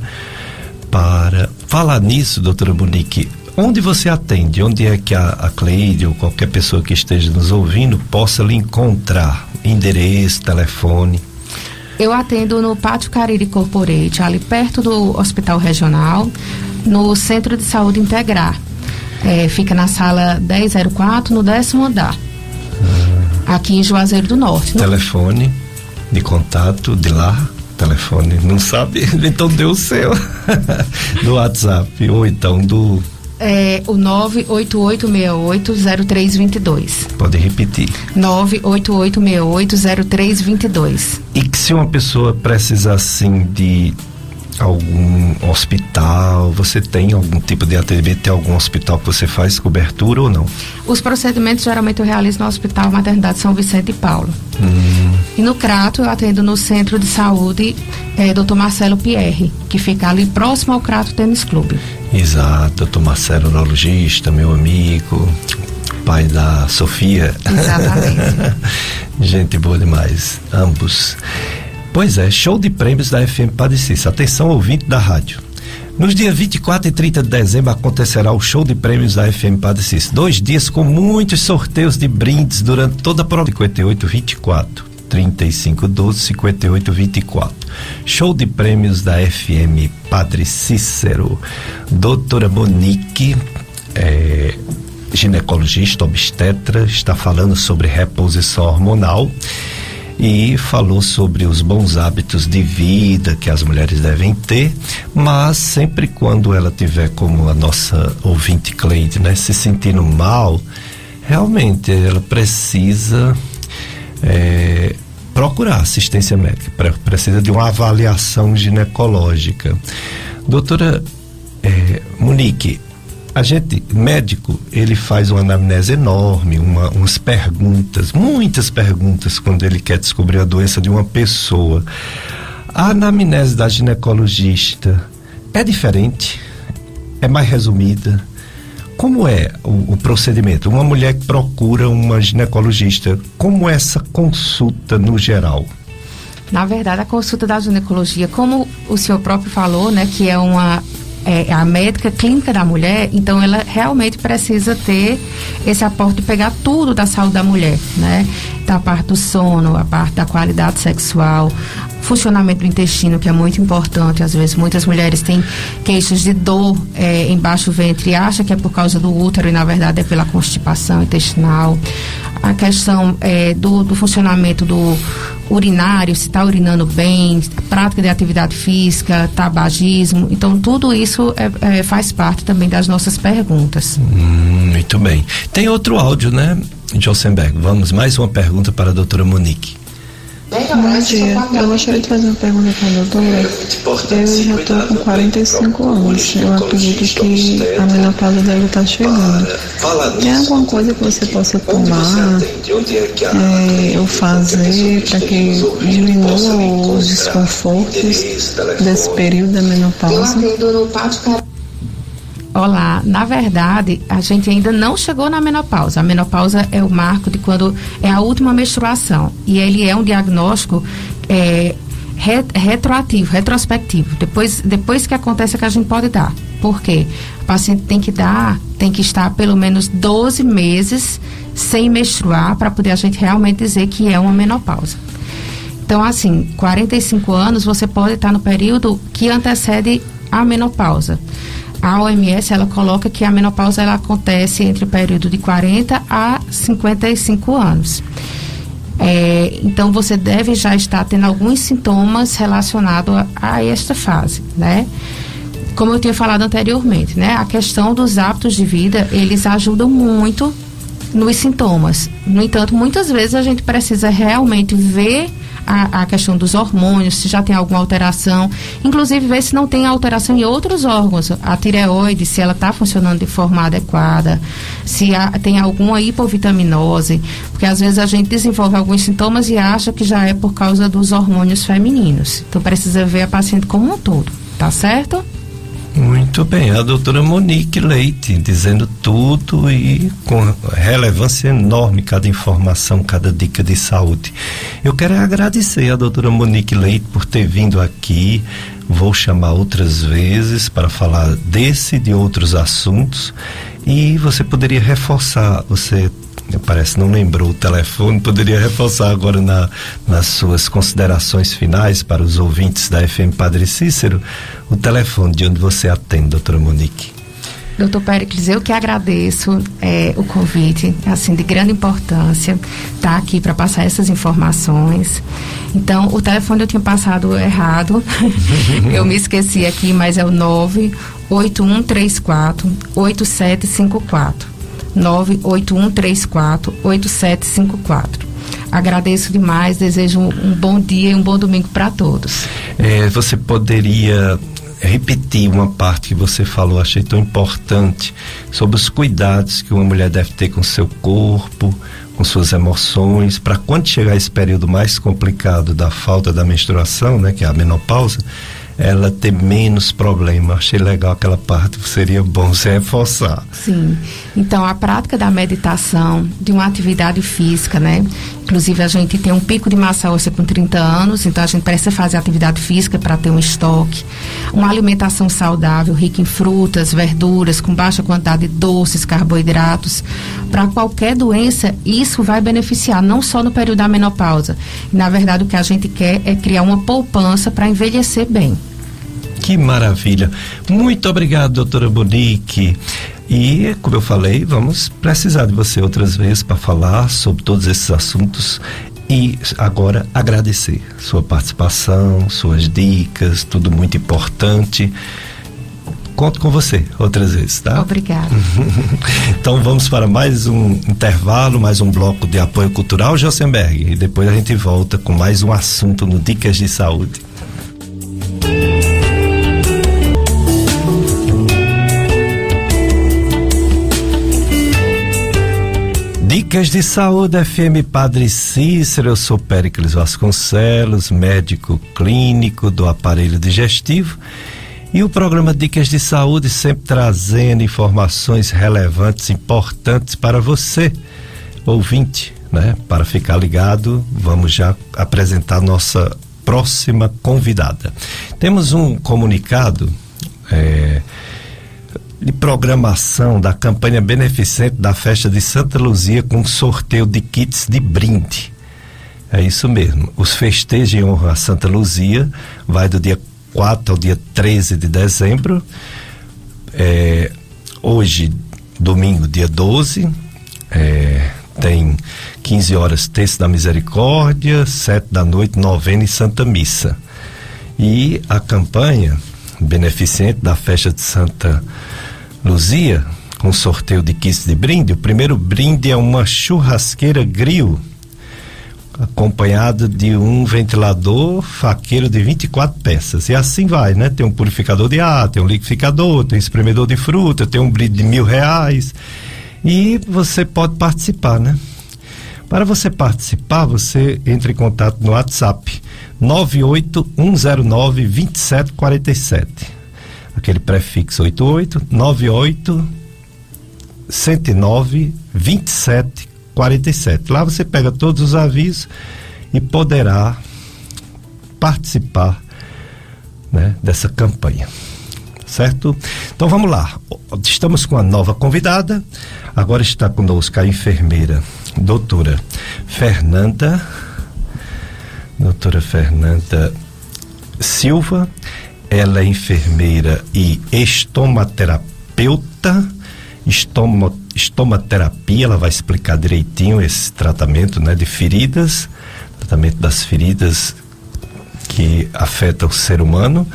para falar nisso, doutora Monique. Onde você atende? Onde é que a, a Cleide ou qualquer pessoa que esteja nos ouvindo possa lhe encontrar? Endereço, telefone. Eu atendo no Pátio Cariri Corporate, ali perto do Hospital Regional, no Centro de Saúde Integrar. É, fica na sala 1004, no décimo andar. Aqui em Juazeiro do Norte. No- Telefone de contato de lá. Telefone, não sabe? (laughs) Então deu o seu. (laughs) do WhatsApp ou então do. É, o 988680322. Pode repetir. 988680322. E que se uma pessoa precisa assim de algum hospital, você tem algum tipo de atendimento, tem algum hospital que você faz cobertura ou não? Os procedimentos geralmente eu realizo no Hospital Maternidade São Vicente de Paulo. E no Crato eu atendo no Centro de Saúde eh, Dr. Marcelo Pierre, que fica ali próximo ao Crato Tênis Clube. Exato, doutor Marcelo, urologista, meu amigo, pai da Sofia. Exatamente. (laughs) Gente boa demais, ambos. Pois é, show de prêmios da FM Padre Cícero. Atenção, ouvinte da rádio. Nos dias 24 e 30 de dezembro acontecerá o show de prêmios da FM Padre Cícero. Dois dias com muitos sorteios de brindes durante toda a prova. 58 24 35 12 58 24. Show de prêmios da FM Padre Cícero. Doutora Monique, é, ginecologista, obstetra, está falando sobre reposição hormonal e falou sobre os bons hábitos de vida que as mulheres devem ter, mas sempre quando ela tiver como a nossa ouvinte Cleide, né, se sentindo mal, realmente ela precisa é, procurar assistência médica, pre- precisa de uma avaliação ginecológica. Doutora é, Monique, a gente, médico, ele faz uma anamnese enorme, uma, umas perguntas, muitas perguntas quando ele quer descobrir a doença de uma pessoa. A anamnese da ginecologista é diferente? É mais resumida? Como é o, o procedimento? Uma mulher que procura uma ginecologista, como é essa consulta no geral? Na verdade, a consulta da ginecologia, como o senhor próprio falou, né, que é uma é, a médica clínica da mulher, então ela realmente precisa ter esse aporte de pegar tudo da saúde da mulher, né? Da parte do sono, a parte da qualidade sexual, funcionamento do intestino, que é muito importante. Às vezes, muitas mulheres têm queixas de dor é, embaixo do ventre e acham que é por causa do útero e, na verdade, é pela constipação intestinal. A questão é, do, do funcionamento do urinário, se está urinando bem, prática de atividade física, tabagismo. Então, tudo isso é, é, faz parte também das nossas perguntas. Hum, muito bem. Tem outro áudio, né, Josenberg? Vamos, mais uma pergunta para a doutora Monique. Bom dia, eu gostaria de fazer uma pergunta para a doutora. Eu já estou com 45 anos. Eu acredito que a menopausa deve estar chegando. Tem alguma coisa que você possa tomar é, ou fazer para que diminua os desconfortos desse período da menopausa? Olá, na verdade, a gente ainda não chegou na menopausa. A menopausa é o marco de quando é a última menstruação. E ele é um diagnóstico é, re, retroativo, retrospectivo. Depois, depois que acontece é que a gente pode dar. Por quê? O paciente tem que dar, tem que estar pelo menos 12 meses sem menstruar para poder a gente realmente dizer que é uma menopausa. Então, assim, 45 anos você pode estar no período que antecede a menopausa a OMS ela coloca que a menopausa ela acontece entre o período de 40 a 55 anos. É, então você deve já estar tendo alguns sintomas relacionados a, a, esta fase, né? Como eu tinha falado anteriormente, né? A questão dos hábitos de vida, eles ajudam muito nos sintomas. No entanto, muitas vezes a gente precisa realmente ver a, a, questão dos hormônios, se já tem alguma alteração, inclusive ver se não tem alteração em outros órgãos, a tireoide, se ela está funcionando de forma adequada, se há, tem alguma hipovitaminose, porque às vezes a gente desenvolve alguns sintomas e acha que já é por causa dos hormônios femininos. Então precisa ver a paciente como um todo, tá certo? Muito bem, a doutora Monique Leite dizendo tudo e com relevância enorme cada informação, cada dica de saúde. Eu quero agradecer a doutora Monique Leite por ter vindo aqui. Vou chamar outras vezes para falar desse e de outros assuntos. E você poderia reforçar, você parece não lembrou o telefone, poderia reforçar agora na, nas suas considerações finais para os ouvintes da FM Padre Cícero o telefone de onde você atende, doutora Monique. Doutor Pericles, eu que agradeço é, o convite, assim, de grande importância, estar tá aqui para passar essas informações. Então, o telefone eu tinha passado errado, (laughs) eu me esqueci aqui, mas é o 98134 8754. 981348754. Agradeço demais, desejo um, um, bom dia e um bom domingo para todos. É, você poderia repetir uma parte que você falou, achei tão importante, sobre os cuidados que uma mulher deve ter com seu corpo, com suas emoções, para quando chegar esse período mais complicado da falta da menstruação, né, que é a menopausa, ela ter menos problema. Achei legal aquela parte, seria bom se reforçar. Sim. Então, a prática da meditação, de uma atividade física, né? Inclusive, a gente tem um pico de massa óssea com 30 anos, então a gente precisa fazer atividade física para ter um estoque. Uma alimentação saudável, rica em frutas, verduras, com baixa quantidade de doces, carboidratos. Para qualquer doença, isso vai beneficiar, não só no período da menopausa. Na verdade, o que a gente quer é criar uma poupança para envelhecer bem. Que maravilha. Muito obrigado, doutora Bonique. E, como eu falei, vamos precisar de você outras vezes para falar sobre todos esses assuntos. E agora agradecer sua participação, suas dicas, tudo muito importante. Conto com você outras vezes, tá? Obrigada. (laughs) então vamos para mais um intervalo, mais um bloco de apoio cultural, Josenberg. E depois a gente volta com mais um assunto no Dicas de Saúde. Dicas de Saúde FM Padre Cícero, eu sou Péricles Vasconcelos, médico clínico do aparelho digestivo e o programa Dicas de Saúde sempre trazendo informações relevantes, importantes para você, ouvinte, né? Para ficar ligado, vamos já apresentar nossa próxima convidada. Temos um comunicado é, de programação da campanha beneficente da festa de Santa Luzia com sorteio de kits de brinde. É isso mesmo. Os festejos em honra a Santa Luzia vai do dia 4 ao dia 13 de dezembro. É, hoje, domingo, dia 12, é, tem 15 horas Terço da Misericórdia, 7 da noite, novena e Santa Missa. E a campanha beneficente da festa de Santa Luzia, com sorteio de kits de brinde, o primeiro brinde é uma churrasqueira grill acompanhado de um ventilador faqueiro de 24 peças. E assim vai, né? Tem um purificador de ar, tem um liquidificador, tem um espremedor de fruta, tem um brinde de mil reais. E você pode participar, né? Para você participar, você entra em contato no WhatsApp 98109 2747. Aquele prefixo 88 98 109 27 47. Lá você pega todos os avisos e poderá participar né, dessa campanha. Certo? Então vamos lá. Estamos com a nova convidada. Agora está conosco a enfermeira, doutora Fernanda. Doutora Fernanda Silva. Ela é enfermeira e estomaterapeuta. Estoma estomaterapia, ela vai explicar direitinho esse tratamento, né, de feridas, tratamento das feridas que afetam o ser humano.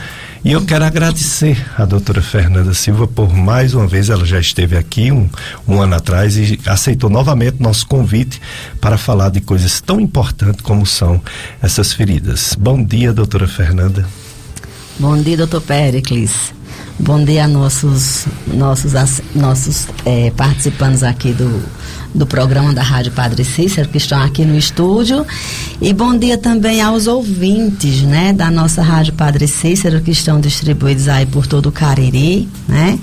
E eu quero agradecer a doutora Fernanda Silva por mais uma vez, ela já esteve aqui um, um ano atrás e aceitou novamente nosso convite para falar de coisas tão importantes como são essas feridas. Bom dia, doutora Fernanda. Bom dia, doutor Pericles. Bom dia a nossos, nossos, nossos é, participantes aqui do, do programa da Rádio Padre Cícero, que estão aqui no estúdio. E bom dia também aos ouvintes, né, da nossa Rádio Padre Cícero, que estão distribuídos aí por todo o Cariri, né?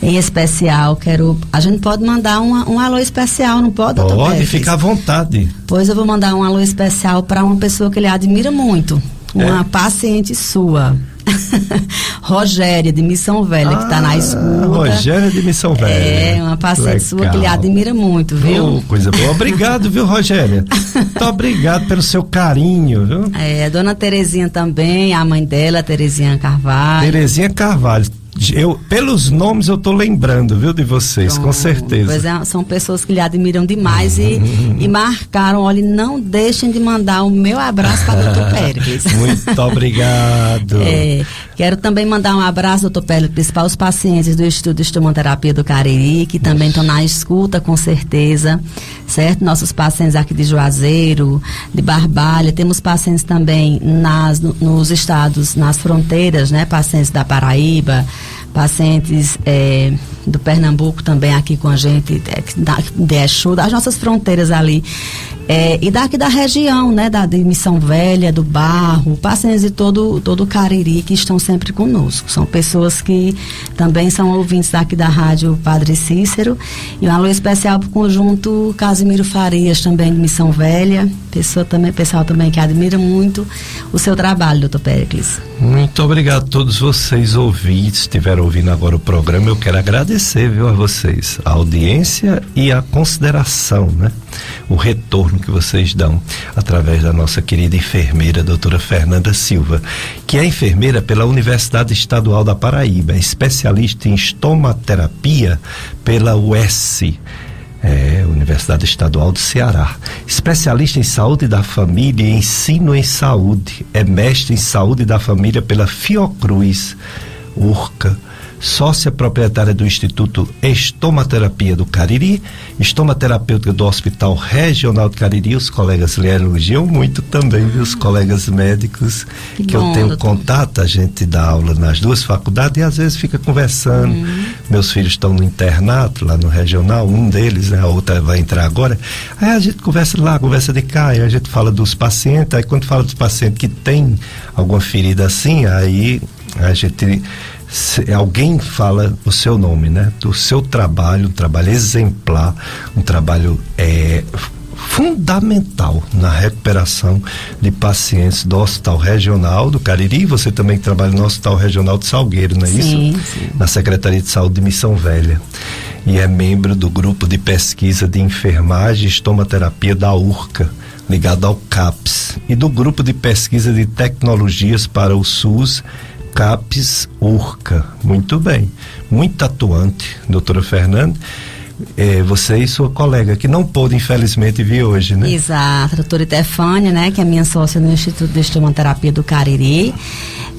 Em especial, quero. A gente pode mandar uma, um alô especial, não pode, doutor Pode, ficar à vontade. Pois eu vou mandar um alô especial para uma pessoa que ele admira muito. Uma é. paciente sua. (laughs) Rogéria, de Missão Velha, ah, que está na escuta. Rogéria de Missão Velha. É, uma paciente Legal. sua que ele admira muito, viu? Oh, coisa boa. (laughs) Obrigado, viu, Rogéria? Muito obrigado pelo seu carinho, viu? É, a dona Terezinha também, a mãe dela, Terezinha Carvalho. Terezinha Carvalho eu, pelos nomes eu tô lembrando, viu, de vocês, com certeza. Pois é, são pessoas que lhe admiram demais e, e marcaram, olha, não deixem de mandar o meu abraço para o doutor (laughs) Pérez. Muito obrigado. É, quero também mandar um abraço, doutor Pérez, para os pacientes do Instituto de Estomoterapia do Cariri, que também estão na escuta, com certeza, certo? Nossos pacientes aqui de Juazeiro, de Barbalha, temos pacientes também nas, nos estados, nas fronteiras, né? Pacientes da Paraíba, pacientes é, do Pernambuco também aqui com a gente, é, da, de das nossas fronteiras ali. É, e daqui da região, né, da de Missão Velha, do Barro, pacientes de todo, todo o Cariri que estão sempre conosco. São pessoas que também são ouvintes daqui da Rádio Padre Cícero. E um alô especial para o conjunto Casimiro Farias, também de Missão Velha. Pessoa também, pessoal também que admira muito o seu trabalho, doutor Pericles. Muito obrigado a todos vocês ouvintes, estiveram ouvindo agora o programa. Eu quero agradecer, viu, a vocês, a audiência e a consideração, né? O retorno que vocês dão através da nossa querida enfermeira, doutora Fernanda Silva, que é enfermeira pela Universidade Estadual da Paraíba, é especialista em estomaterapia pela UES. É, Universidade Estadual do Ceará. Especialista em saúde da família e ensino em saúde. É mestre em saúde da família pela Fiocruz, URCA sócia proprietária do Instituto Estomaterapia do Cariri, estomaterapêutica do Hospital Regional do Cariri. Os colegas lhe elogiam muito também, viu? Os colegas médicos que, que bom, eu tenho doutor. contato, a gente dá aula nas duas faculdades e às vezes fica conversando. Uhum. Meus filhos estão no internato, lá no regional, um deles, né, a outra vai entrar agora. Aí a gente conversa lá, conversa de cá, aí a gente fala dos pacientes, aí quando fala dos pacientes que tem alguma ferida assim, aí a gente se alguém fala o seu nome, né? Do seu trabalho, um trabalho exemplar, um trabalho é, fundamental na recuperação de pacientes do Hospital Regional do Cariri. Você também trabalha no Hospital Regional de Salgueiro, não é sim, isso? Sim. Na Secretaria de Saúde de Missão Velha. E é membro do grupo de pesquisa de enfermagem e estomaterapia da URCA, ligado ao CAPS, e do grupo de pesquisa de tecnologias para o SUS CAPES URCA. Muito bem. Muito atuante, doutora Fernanda. É, você e sua colega, que não pôde, infelizmente, vir hoje, né? Exato, a doutora Itefânia, né, que é minha sócia no Instituto de Estomoterapia do Cariri.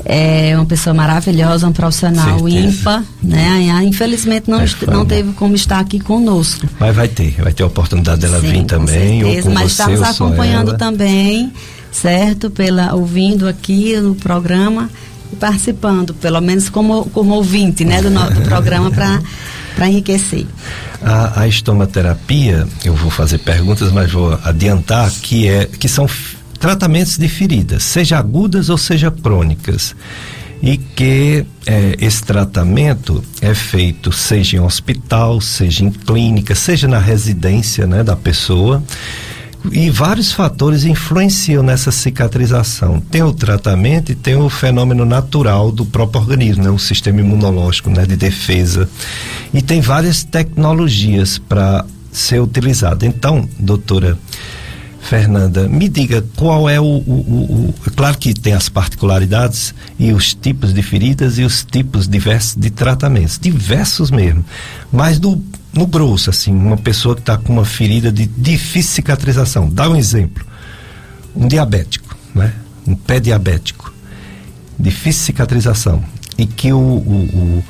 É uma pessoa maravilhosa, um profissional Certeza. ímpar, né? Infelizmente não, não teve como estar aqui conosco. Mas vai ter, vai ter a oportunidade dela Sim, vir também. Com certeza, ou com mas você, estamos acompanhando também, certo? Pela, ouvindo aqui no programa participando, pelo menos como, como ouvinte né, do, do programa para enriquecer. A, a estomaterapia, eu vou fazer perguntas, mas vou adiantar que, é, que são tratamentos de feridas, seja agudas ou seja crônicas. E que é, esse tratamento é feito seja em hospital, seja em clínica, seja na residência né, da pessoa e vários fatores influenciam nessa cicatrização. Tem o tratamento e tem o fenômeno natural do próprio organismo, né? o sistema imunológico né? de defesa. E tem várias tecnologias para ser utilizado. Então, doutora Fernanda, me diga qual é o, o, o, o, Claro que tem as particularidades e os tipos de feridas e os tipos diversos de tratamentos, diversos mesmo. Mas do no grosso, assim, uma pessoa que está com uma ferida de difícil cicatrização. Dá um exemplo. Um diabético, né? Um pé diabético. Difícil cicatrização. E que o, o, o,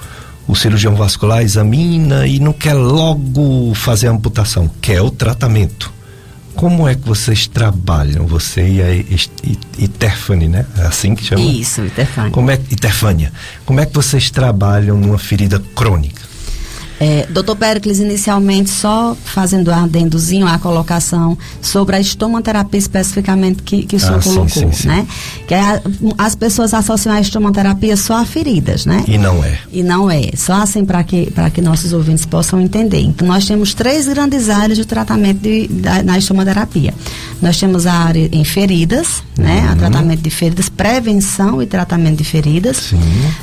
o cirurgião vascular examina e não quer logo fazer a amputação, quer o tratamento. Como é que vocês trabalham, você e a Iterfane, né? É assim que chama? Isso, Iterfane. Como é, Iterfânia. Como é que vocês trabalham numa ferida crônica? É, doutor Pericles, inicialmente, só fazendo um adendozinho à colocação sobre a estomoterapia especificamente que, que o senhor ah, colocou, sim, sim, sim. né? Que é a, as pessoas associam a estomoterapia só a feridas, né? E não é. E não é. Só assim para que, que nossos ouvintes possam entender. Então, nós temos três grandes áreas de tratamento de, da, na estomoterapia. Nós temos a área em feridas, né? uhum. A tratamento de feridas, prevenção e tratamento de feridas. Sim.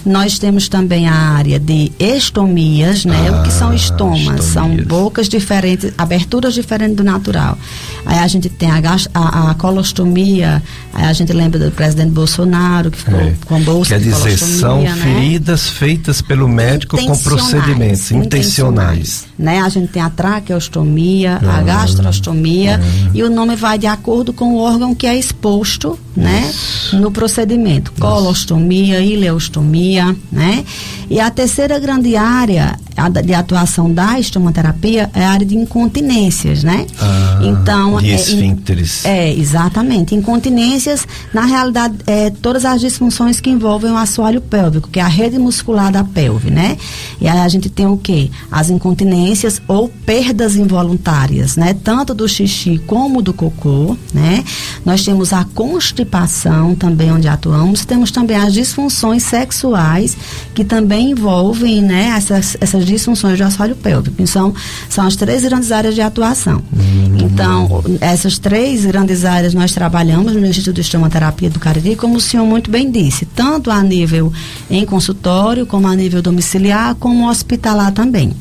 Nós temos também a área de estomias, né? Ah que são ah, estomas, são bocas diferentes, aberturas diferentes do natural. Aí a gente tem a, a, a colostomia, aí a gente lembra do presidente Bolsonaro, que ficou é. com a bolsa Quer dizer, são né? feridas feitas pelo médico com procedimentos intencionais. intencionais. Né? A gente tem a traqueostomia, ah, a gastrostomia, ah. e o nome vai de acordo com o órgão que é exposto né? no procedimento. Colostomia, ileostomia, né? E a terceira grande área de atuação da estomoterapia é a área de incontinências, né? Ah, então, de esfíncteres. É, é, exatamente. Incontinências, na realidade, é todas as disfunções que envolvem o assoalho pélvico, que é a rede muscular da pelve, né? E aí a gente tem o quê? As incontinências ou perdas involuntárias, né? Tanto do xixi como do cocô, né? Nós temos a constipação também onde atuamos, temos também as disfunções sexuais que também envolvem, né, essas, essas disfunções do assoalho pélvico. Então, são as três grandes áreas de atuação. Hum. Então, essas três grandes áreas nós trabalhamos no Instituto de Estomoterapia do Cariri, como o senhor muito bem disse, tanto a nível em consultório, como a nível domiciliar, como hospitalar também.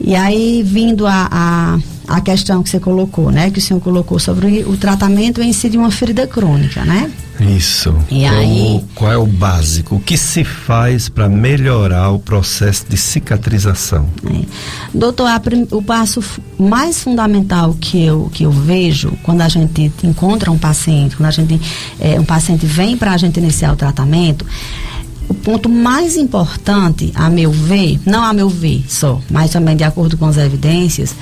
E aí, vindo a, a a questão que você colocou, né? Que o senhor colocou sobre o tratamento em si de uma ferida crônica, né? Isso. E qual, aí, qual é o básico? O que se faz para melhorar o processo de cicatrização? É. Doutor, o passo mais fundamental que eu, que eu vejo quando a gente encontra um paciente, quando a gente, é, um paciente vem para a gente iniciar o tratamento, o ponto mais importante, a meu ver, não a meu ver só, mas também de acordo com as evidências,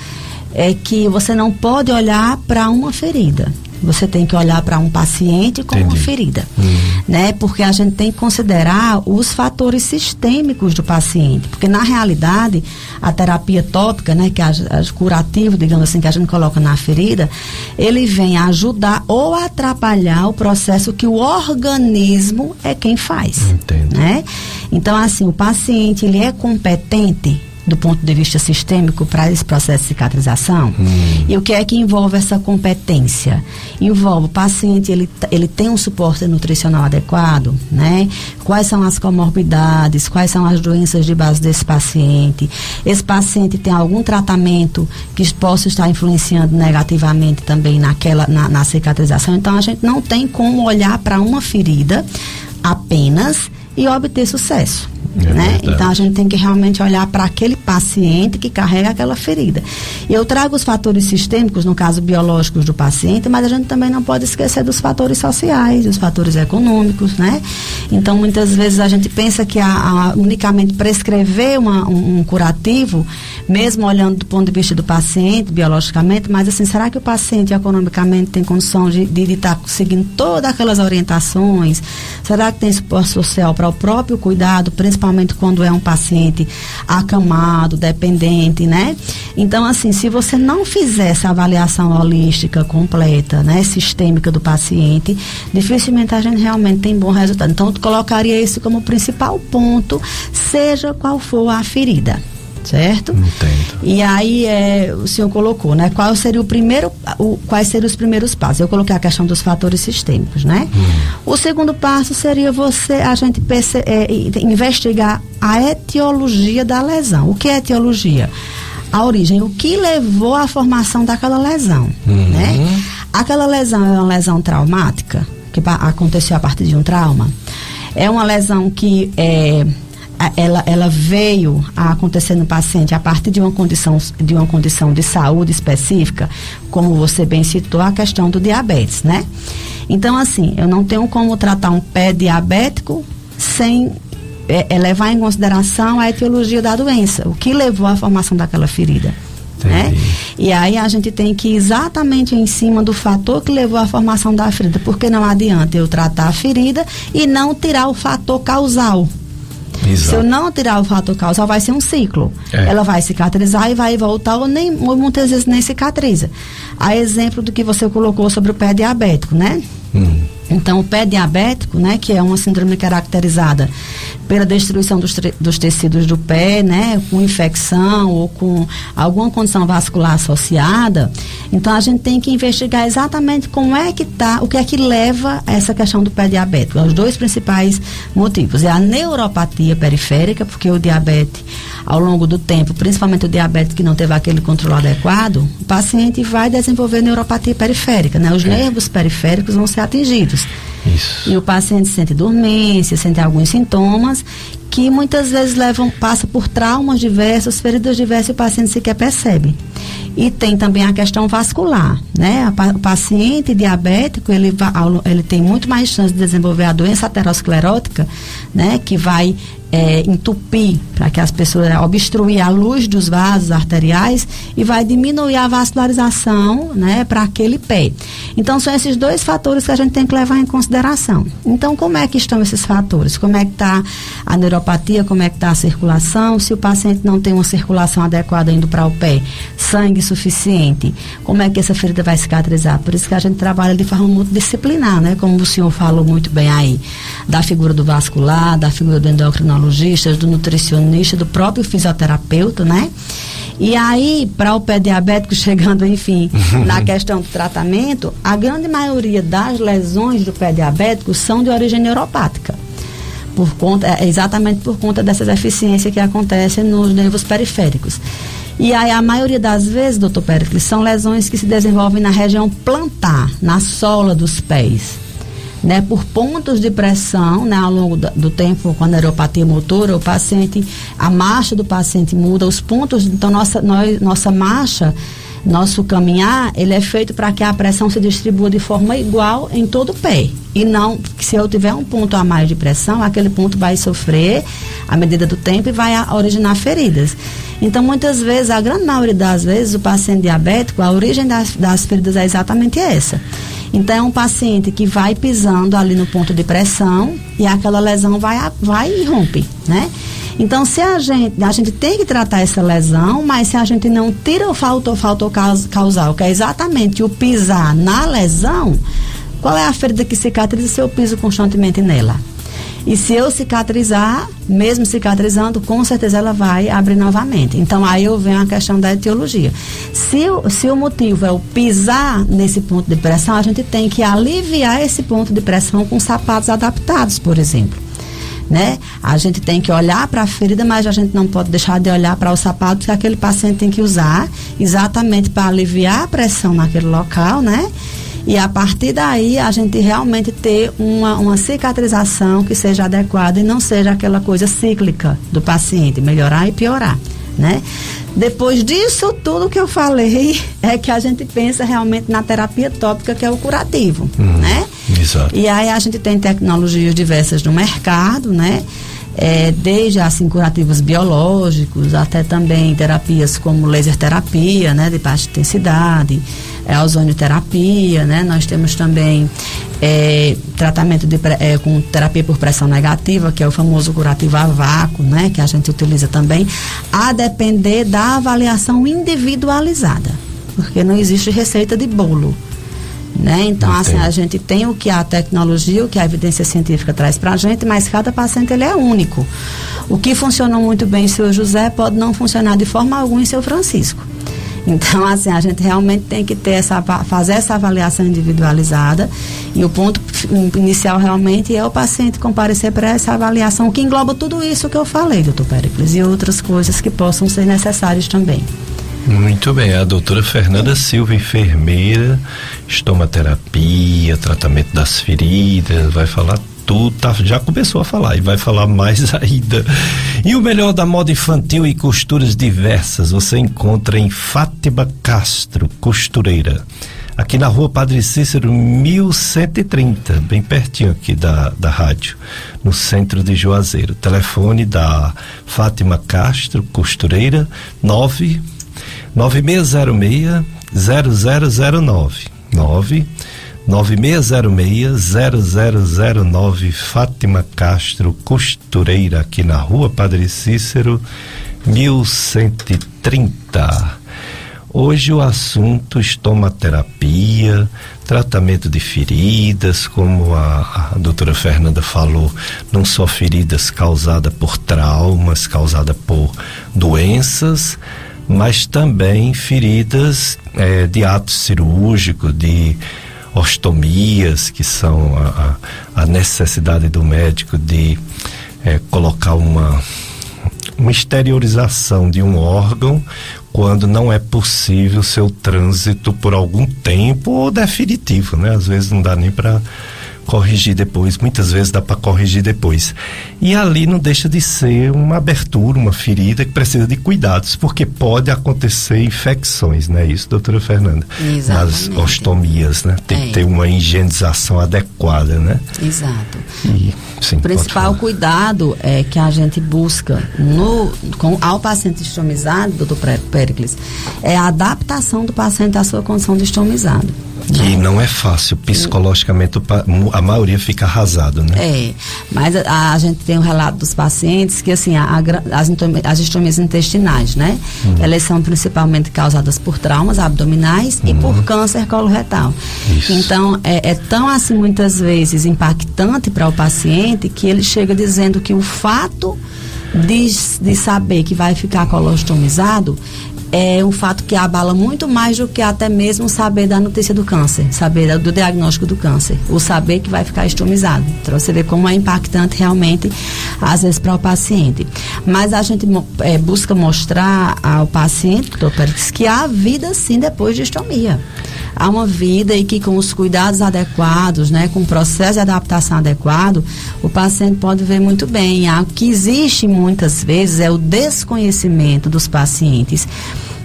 é que você não pode olhar para uma ferida. Você tem que olhar para um paciente com Entendi. uma ferida, uhum. né? Porque a gente tem que considerar os fatores sistêmicos do paciente, porque na realidade a terapia tópica, né, que é a, curativo, digamos assim, que a gente coloca na ferida, ele vem ajudar ou atrapalhar o processo que o organismo é quem faz, Entendo. né? Então assim, o paciente ele é competente do ponto de vista sistêmico para esse processo de cicatrização. Hum. E o que é que envolve essa competência? Envolve o paciente, ele, ele tem um suporte nutricional adequado, né? Quais são as comorbidades, quais são as doenças de base desse paciente? Esse paciente tem algum tratamento que possa estar influenciando negativamente também naquela, na, na cicatrização. Então a gente não tem como olhar para uma ferida apenas e obter sucesso. É né? Então a gente tem que realmente olhar para aquele paciente que carrega aquela ferida. E eu trago os fatores sistêmicos, no caso biológicos do paciente, mas a gente também não pode esquecer dos fatores sociais, dos fatores econômicos, né? Então muitas vezes a gente pensa que a, a unicamente prescrever uma, um, um, curativo, mesmo olhando do ponto de vista do paciente, biologicamente, mas assim, será que o paciente economicamente tem condição de estar tá seguindo todas aquelas orientações? Será que tem suporte social para o próprio cuidado, principalmente principalmente quando é um paciente acamado, dependente, né? Então, assim, se você não fizer essa avaliação holística completa, né, sistêmica do paciente, dificilmente a gente realmente tem bom resultado. Então, eu colocaria isso como principal ponto, seja qual for a ferida certo? Entendo. E aí é, o senhor colocou, né? Qual seria o primeiro, o, quais seriam os primeiros passos? Eu coloquei a questão dos fatores sistêmicos, né? Hum. O segundo passo seria você, a gente perce, é, investigar a etiologia da lesão. O que é etiologia? A origem, o que levou à formação daquela lesão, uhum. né? Aquela lesão é uma lesão traumática, que aconteceu a partir de um trauma. É uma lesão que é, ela, ela veio a acontecer no paciente a partir de uma condição de uma condição de saúde específica, como você bem citou, a questão do diabetes, né? Então, assim, eu não tenho como tratar um pé diabético sem é, é levar em consideração a etiologia da doença, o que levou à formação daquela ferida. Né? E aí a gente tem que ir exatamente em cima do fator que levou à formação da ferida, porque não adianta eu tratar a ferida e não tirar o fator causal. Exato. Se eu não tirar o fator causal, vai ser um ciclo. É. Ela vai cicatrizar e vai voltar, ou, nem, ou muitas vezes nem cicatriza. A exemplo do que você colocou sobre o pé diabético, né? Hum. Então, o pé diabético, né, que é uma síndrome caracterizada pela destruição dos, dos, tecidos do pé, né, com infecção ou com alguma condição vascular associada. Então a gente tem que investigar exatamente como é que tá, o que é que leva a essa questão do pé diabético. Os dois principais motivos é a neuropatia periférica, porque o diabetes ao longo do tempo, principalmente o diabetes que não teve aquele controle adequado, o paciente vai desenvolver neuropatia periférica, né? Os é. nervos periféricos vão ser atingidos. Isso. E o paciente sente dormência, sente alguns sintomas que muitas vezes levam, passa por traumas diversos, feridas diversas e o paciente sequer percebe. E tem também a questão vascular, né? O paciente diabético, ele, ele tem muito mais chance de desenvolver a doença aterosclerótica, né? Que vai é, entupir, para que as pessoas obstruir a luz dos vasos arteriais e vai diminuir a vascularização, né, para aquele pé. Então são esses dois fatores que a gente tem que levar em consideração. Então como é que estão esses fatores? Como é que está a neuropatia? Como é que está a circulação? Se o paciente não tem uma circulação adequada indo para o pé, sangue suficiente, como é que essa ferida vai cicatrizar? Por isso que a gente trabalha de forma multidisciplinar, né? Como o senhor falou muito bem aí, da figura do vascular, da figura do endocrinologista do nutricionista, do próprio fisioterapeuta, né? E aí, para o pé diabético, (laughs) chegando, enfim, na (laughs) questão do tratamento, a grande maioria das lesões do pé diabético são de origem neuropática. Por conta, é, exatamente por conta dessa deficiência que acontece nos nervos periféricos. E aí, a maioria das vezes, doutor Péricles, são lesões que se desenvolvem na região plantar, na sola dos pés né, por pontos de pressão, né, ao longo do tempo, com a neuropatia motora, o paciente, a marcha do paciente muda, os pontos, então nossa, nós, nossa marcha, nosso caminhar, ele é feito para que a pressão se distribua de forma igual em todo o pé. E não, se eu tiver um ponto a mais de pressão, aquele ponto vai sofrer à medida do tempo e vai originar feridas. Então, muitas vezes, a grande maioria das vezes, o paciente diabético, a origem das, das feridas é exatamente essa. Então é um paciente que vai pisando ali no ponto de pressão e aquela lesão vai, vai e rompe, né? Então, se a gente, a gente tem que tratar essa lesão, mas se a gente não tira o fator, fator causal, que é exatamente o pisar na lesão, qual é a ferida que cicatriza se eu piso constantemente nela? E se eu cicatrizar, mesmo cicatrizando, com certeza ela vai abrir novamente. Então aí eu venho a questão da etiologia. Se, se o motivo é o pisar nesse ponto de pressão, a gente tem que aliviar esse ponto de pressão com sapatos adaptados, por exemplo né? A gente tem que olhar para a ferida, mas a gente não pode deixar de olhar para o sapato que aquele paciente tem que usar, exatamente para aliviar a pressão naquele local, né? E a partir daí a gente realmente ter uma, uma cicatrização que seja adequada e não seja aquela coisa cíclica do paciente, melhorar e piorar né? Depois disso tudo que eu falei, é que a gente pensa realmente na terapia tópica, que é o curativo, uhum, né? Exato. E aí a gente tem tecnologias diversas no mercado, né? É, desde assim curativos biológicos até também terapias como laser terapia, né, de baixa intensidade, é, ozonioterapia, né? Nós temos também é, tratamento de, é, com terapia por pressão negativa, que é o famoso curativo a vácuo, né? Que a gente utiliza também, a depender da avaliação individualizada, porque não existe receita de bolo. Né? Então, Entendi. assim, a gente tem o que a tecnologia, o que a evidência científica traz para a gente, mas cada paciente ele é único. O que funcionou muito bem em seu José pode não funcionar de forma alguma em seu Francisco. Então, assim, a gente realmente tem que ter essa, fazer essa avaliação individualizada e o ponto inicial realmente é o paciente comparecer para essa avaliação que engloba tudo isso que eu falei, doutor Pericles, e outras coisas que possam ser necessárias também. Muito bem, a doutora Fernanda Silva, enfermeira, estomaterapia, tratamento das feridas, vai falar tu tá, já começou a falar e vai falar mais (laughs) ainda. E o melhor da moda infantil e costuras diversas você encontra em Fátima Castro, costureira. Aqui na rua Padre Cícero, 1130, bem pertinho aqui da, da rádio, no centro de Juazeiro. Telefone da Fátima Castro, costureira, 9 9606 0009. 9 9606-0009 Fátima Castro, costureira, aqui na rua Padre Cícero, 1130. Hoje o assunto estomaterapia, tratamento de feridas, como a, a doutora Fernanda falou, não só feridas causadas por traumas, causadas por doenças, mas também feridas é, de ato cirúrgico, de ostomias, que são a, a, necessidade do médico de é, colocar uma, uma exteriorização de um órgão quando não é possível seu trânsito por algum tempo ou definitivo, né? Às vezes não dá nem para corrigir depois, muitas vezes dá para corrigir depois. E ali não deixa de ser uma abertura, uma ferida que precisa de cuidados, porque pode acontecer infecções, não é isso, doutora Fernanda? Exatamente. Nas ostomias, né? Tem é. que ter uma higienização adequada, né? Exato. E, sim, o principal cuidado é que a gente busca no, com, ao paciente estomizado, doutor Pericles, é a adaptação do paciente à sua condição de estomizado. Que não é fácil, psicologicamente a maioria fica arrasado, né? É, mas a, a gente tem um relato dos pacientes que assim, a, a, as, as estomias intestinais, né? Uhum. Elas são principalmente causadas por traumas abdominais uhum. e por câncer coloretal. Isso. Então, é, é tão assim muitas vezes impactante para o paciente que ele chega dizendo que o fato de, de saber que vai ficar colostomizado é um fato que abala muito mais do que até mesmo saber da notícia do câncer, saber do diagnóstico do câncer, o saber que vai ficar estomizado. Então você vê como é impactante realmente, às vezes, para o paciente. Mas a gente é, busca mostrar ao paciente, doutor, que há vida sim depois de estomia. Há uma vida e que com os cuidados adequados, né, com o processo de adaptação adequado, o paciente pode ver muito bem. O que existe muitas vezes é o desconhecimento dos pacientes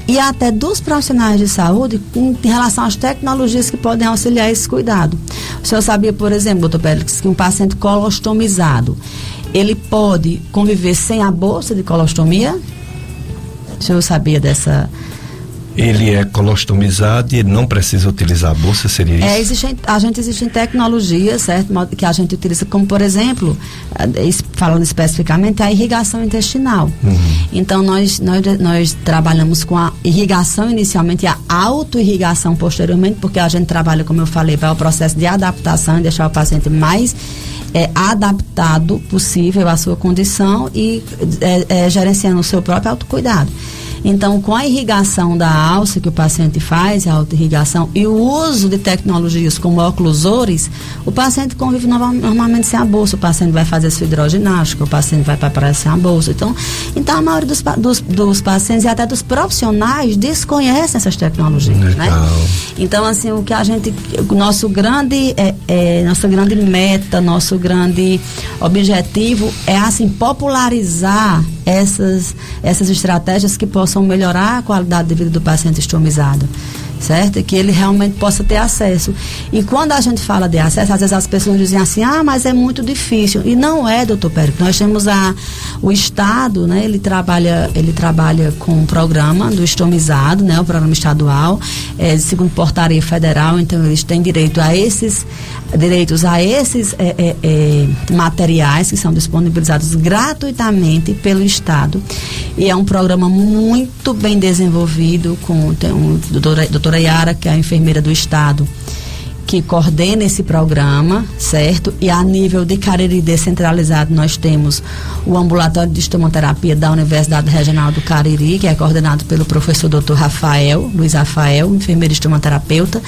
e até dos profissionais de saúde em, em relação às tecnologias que podem auxiliar esse cuidado. O senhor sabia, por exemplo, doutor Pérez, que um paciente colostomizado, ele pode conviver sem a bolsa de colostomia? O senhor sabia dessa, ele é colostomizado e não precisa utilizar a bolsa, seria isso? É, existem, a gente existem tecnologias, certo, que a gente utiliza, como por exemplo, eh, falando especificamente, a irrigação intestinal. Uhum. Então nós, nós, nós trabalhamos com a irrigação inicialmente e a auto-irrigação posteriormente, porque a gente trabalha, como eu falei, para o processo de adaptação e deixar o paciente mais é, adaptado possível à sua condição e é, é, gerenciando o seu próprio autocuidado. Então, com a irrigação da alça que o paciente faz, a auto-irrigação, e o uso de tecnologias como oclusores, o paciente convive normalmente sem a bolsa. O paciente vai fazer sua hidroginástica, o paciente vai para sem a bolsa. Então, então a maioria dos, dos, dos, pacientes e até dos profissionais desconhecem essas tecnologias, né? Legal. né? Então, assim, o que a gente, o nosso grande, é, é, nossa grande meta, nosso grande objetivo é, assim, popularizar essas, essas estratégias que possam melhorar a qualidade de vida do paciente estomizado certo? Que ele realmente possa ter acesso. E quando a gente fala de acesso, às vezes as pessoas dizem assim, ah, mas é muito difícil. E não é, doutor Périco. Nós temos a, o Estado, né? Ele trabalha, ele trabalha com um programa do estomizado, né? O programa estadual, é, segundo portaria federal, então eles têm direito a esses direitos a esses é, é, é, materiais que são disponibilizados gratuitamente pelo Estado. E é um programa muito bem desenvolvido com tem um, doutora, doutora Yara, que é a enfermeira do Estado, que coordena esse programa, certo? E a nível de Cariri descentralizado, nós temos o ambulatório de estomoterapia da Universidade Regional do Cariri, que é coordenado pelo professor Dr. Rafael, Luiz Rafael, enfermeiro estomoterapeuta,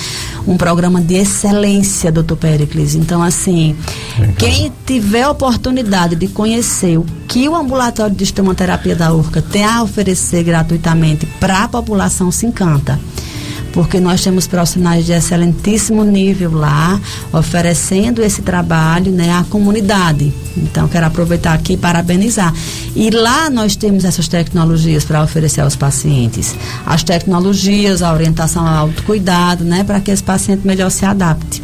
um programa de excelência, doutor Pericles. Então, assim, quem tiver oportunidade de conhecer o que o ambulatório de estomoterapia da URCA tem a oferecer gratuitamente para a população, se encanta porque nós temos profissionais de excelentíssimo nível lá, oferecendo esse trabalho né, à comunidade. Então, quero aproveitar aqui e parabenizar. E lá nós temos essas tecnologias para oferecer aos pacientes. As tecnologias, a orientação ao autocuidado, né, para que esse paciente melhor se adapte.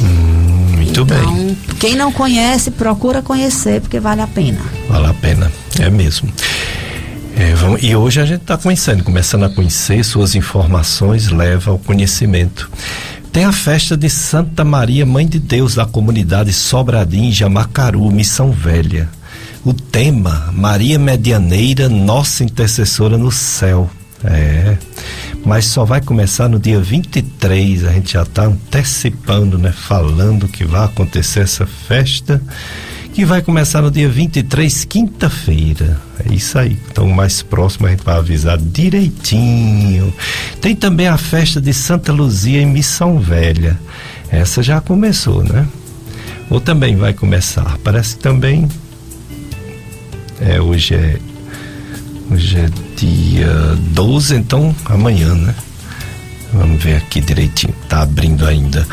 Hum, muito então, bem. Quem não conhece, procura conhecer, porque vale a pena. Vale a pena, é mesmo. É, vamos, e hoje a gente está conhecendo, começando a conhecer suas informações, leva ao conhecimento. Tem a festa de Santa Maria, Mãe de Deus, da comunidade Sobradinho, Jamacaru, Missão Velha. O tema, Maria Medianeira, nossa intercessora no céu. É, mas só vai começar no dia 23, a gente já está antecipando, né? Falando que vai acontecer essa festa que vai começar no dia 23, quinta-feira. É isso aí. Então, mais próximo a gente vai avisar direitinho. Tem também a festa de Santa Luzia em Missão Velha. Essa já começou, né? Ou também vai começar. Parece que também. É, hoje é. Hoje é dia 12, então amanhã, né? Vamos ver aqui direitinho. Tá abrindo ainda.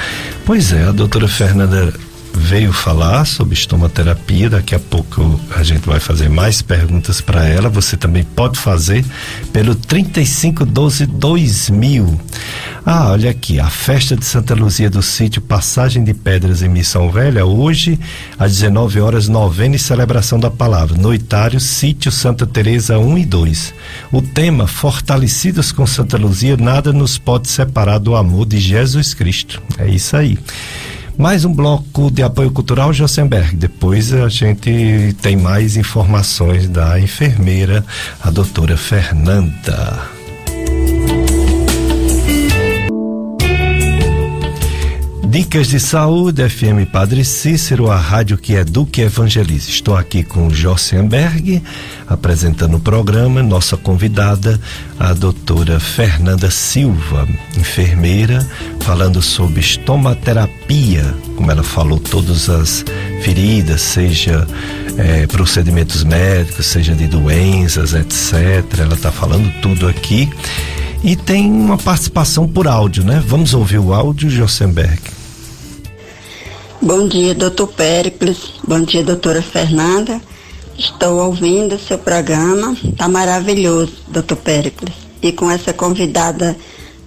Pois é, a doutora Fernanda veio falar sobre estomaterapia. Daqui a pouco a gente vai fazer mais perguntas para ela. Você também pode fazer pelo 3512 2000. Ah, olha aqui, a festa de Santa Luzia do Sítio Passagem de Pedras em Missão Velha, hoje às 19 horas, novena e celebração da palavra. Noitário Sítio Santa Teresa 1 e 2. O tema Fortalecidos com Santa Luzia, nada nos pode separar do amor de Jesus Cristo. É isso aí. Mais um bloco de apoio cultural, Josenberg. Depois a gente tem mais informações da enfermeira, a doutora Fernanda. Dicas de Saúde, FM Padre Cícero, a rádio que educa e evangeliza. Estou aqui com Jossenberg, apresentando o programa. Nossa convidada, a doutora Fernanda Silva, enfermeira, falando sobre estomaterapia, como ela falou, todas as feridas, seja é, procedimentos médicos, seja de doenças, etc. Ela está falando tudo aqui. E tem uma participação por áudio, né? Vamos ouvir o áudio, Jossenberg. Bom dia, doutor Péricles. Bom dia, doutora Fernanda. Estou ouvindo o seu programa. Tá maravilhoso, doutor Péricles. E com essa convidada,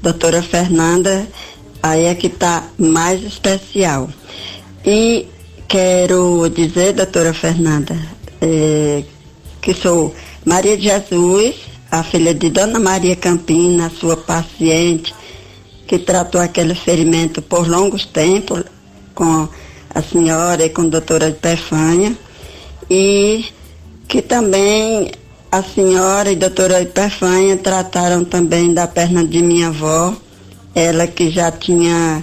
doutora Fernanda, aí é que tá mais especial. E quero dizer, doutora Fernanda, é, que sou Maria de Jesus, a filha de Dona Maria Campina, sua paciente, que tratou aquele ferimento por longos tempos com a senhora e com a doutora Epifânia, e que também a senhora e a doutora Epifânia trataram também da perna de minha avó, ela que já tinha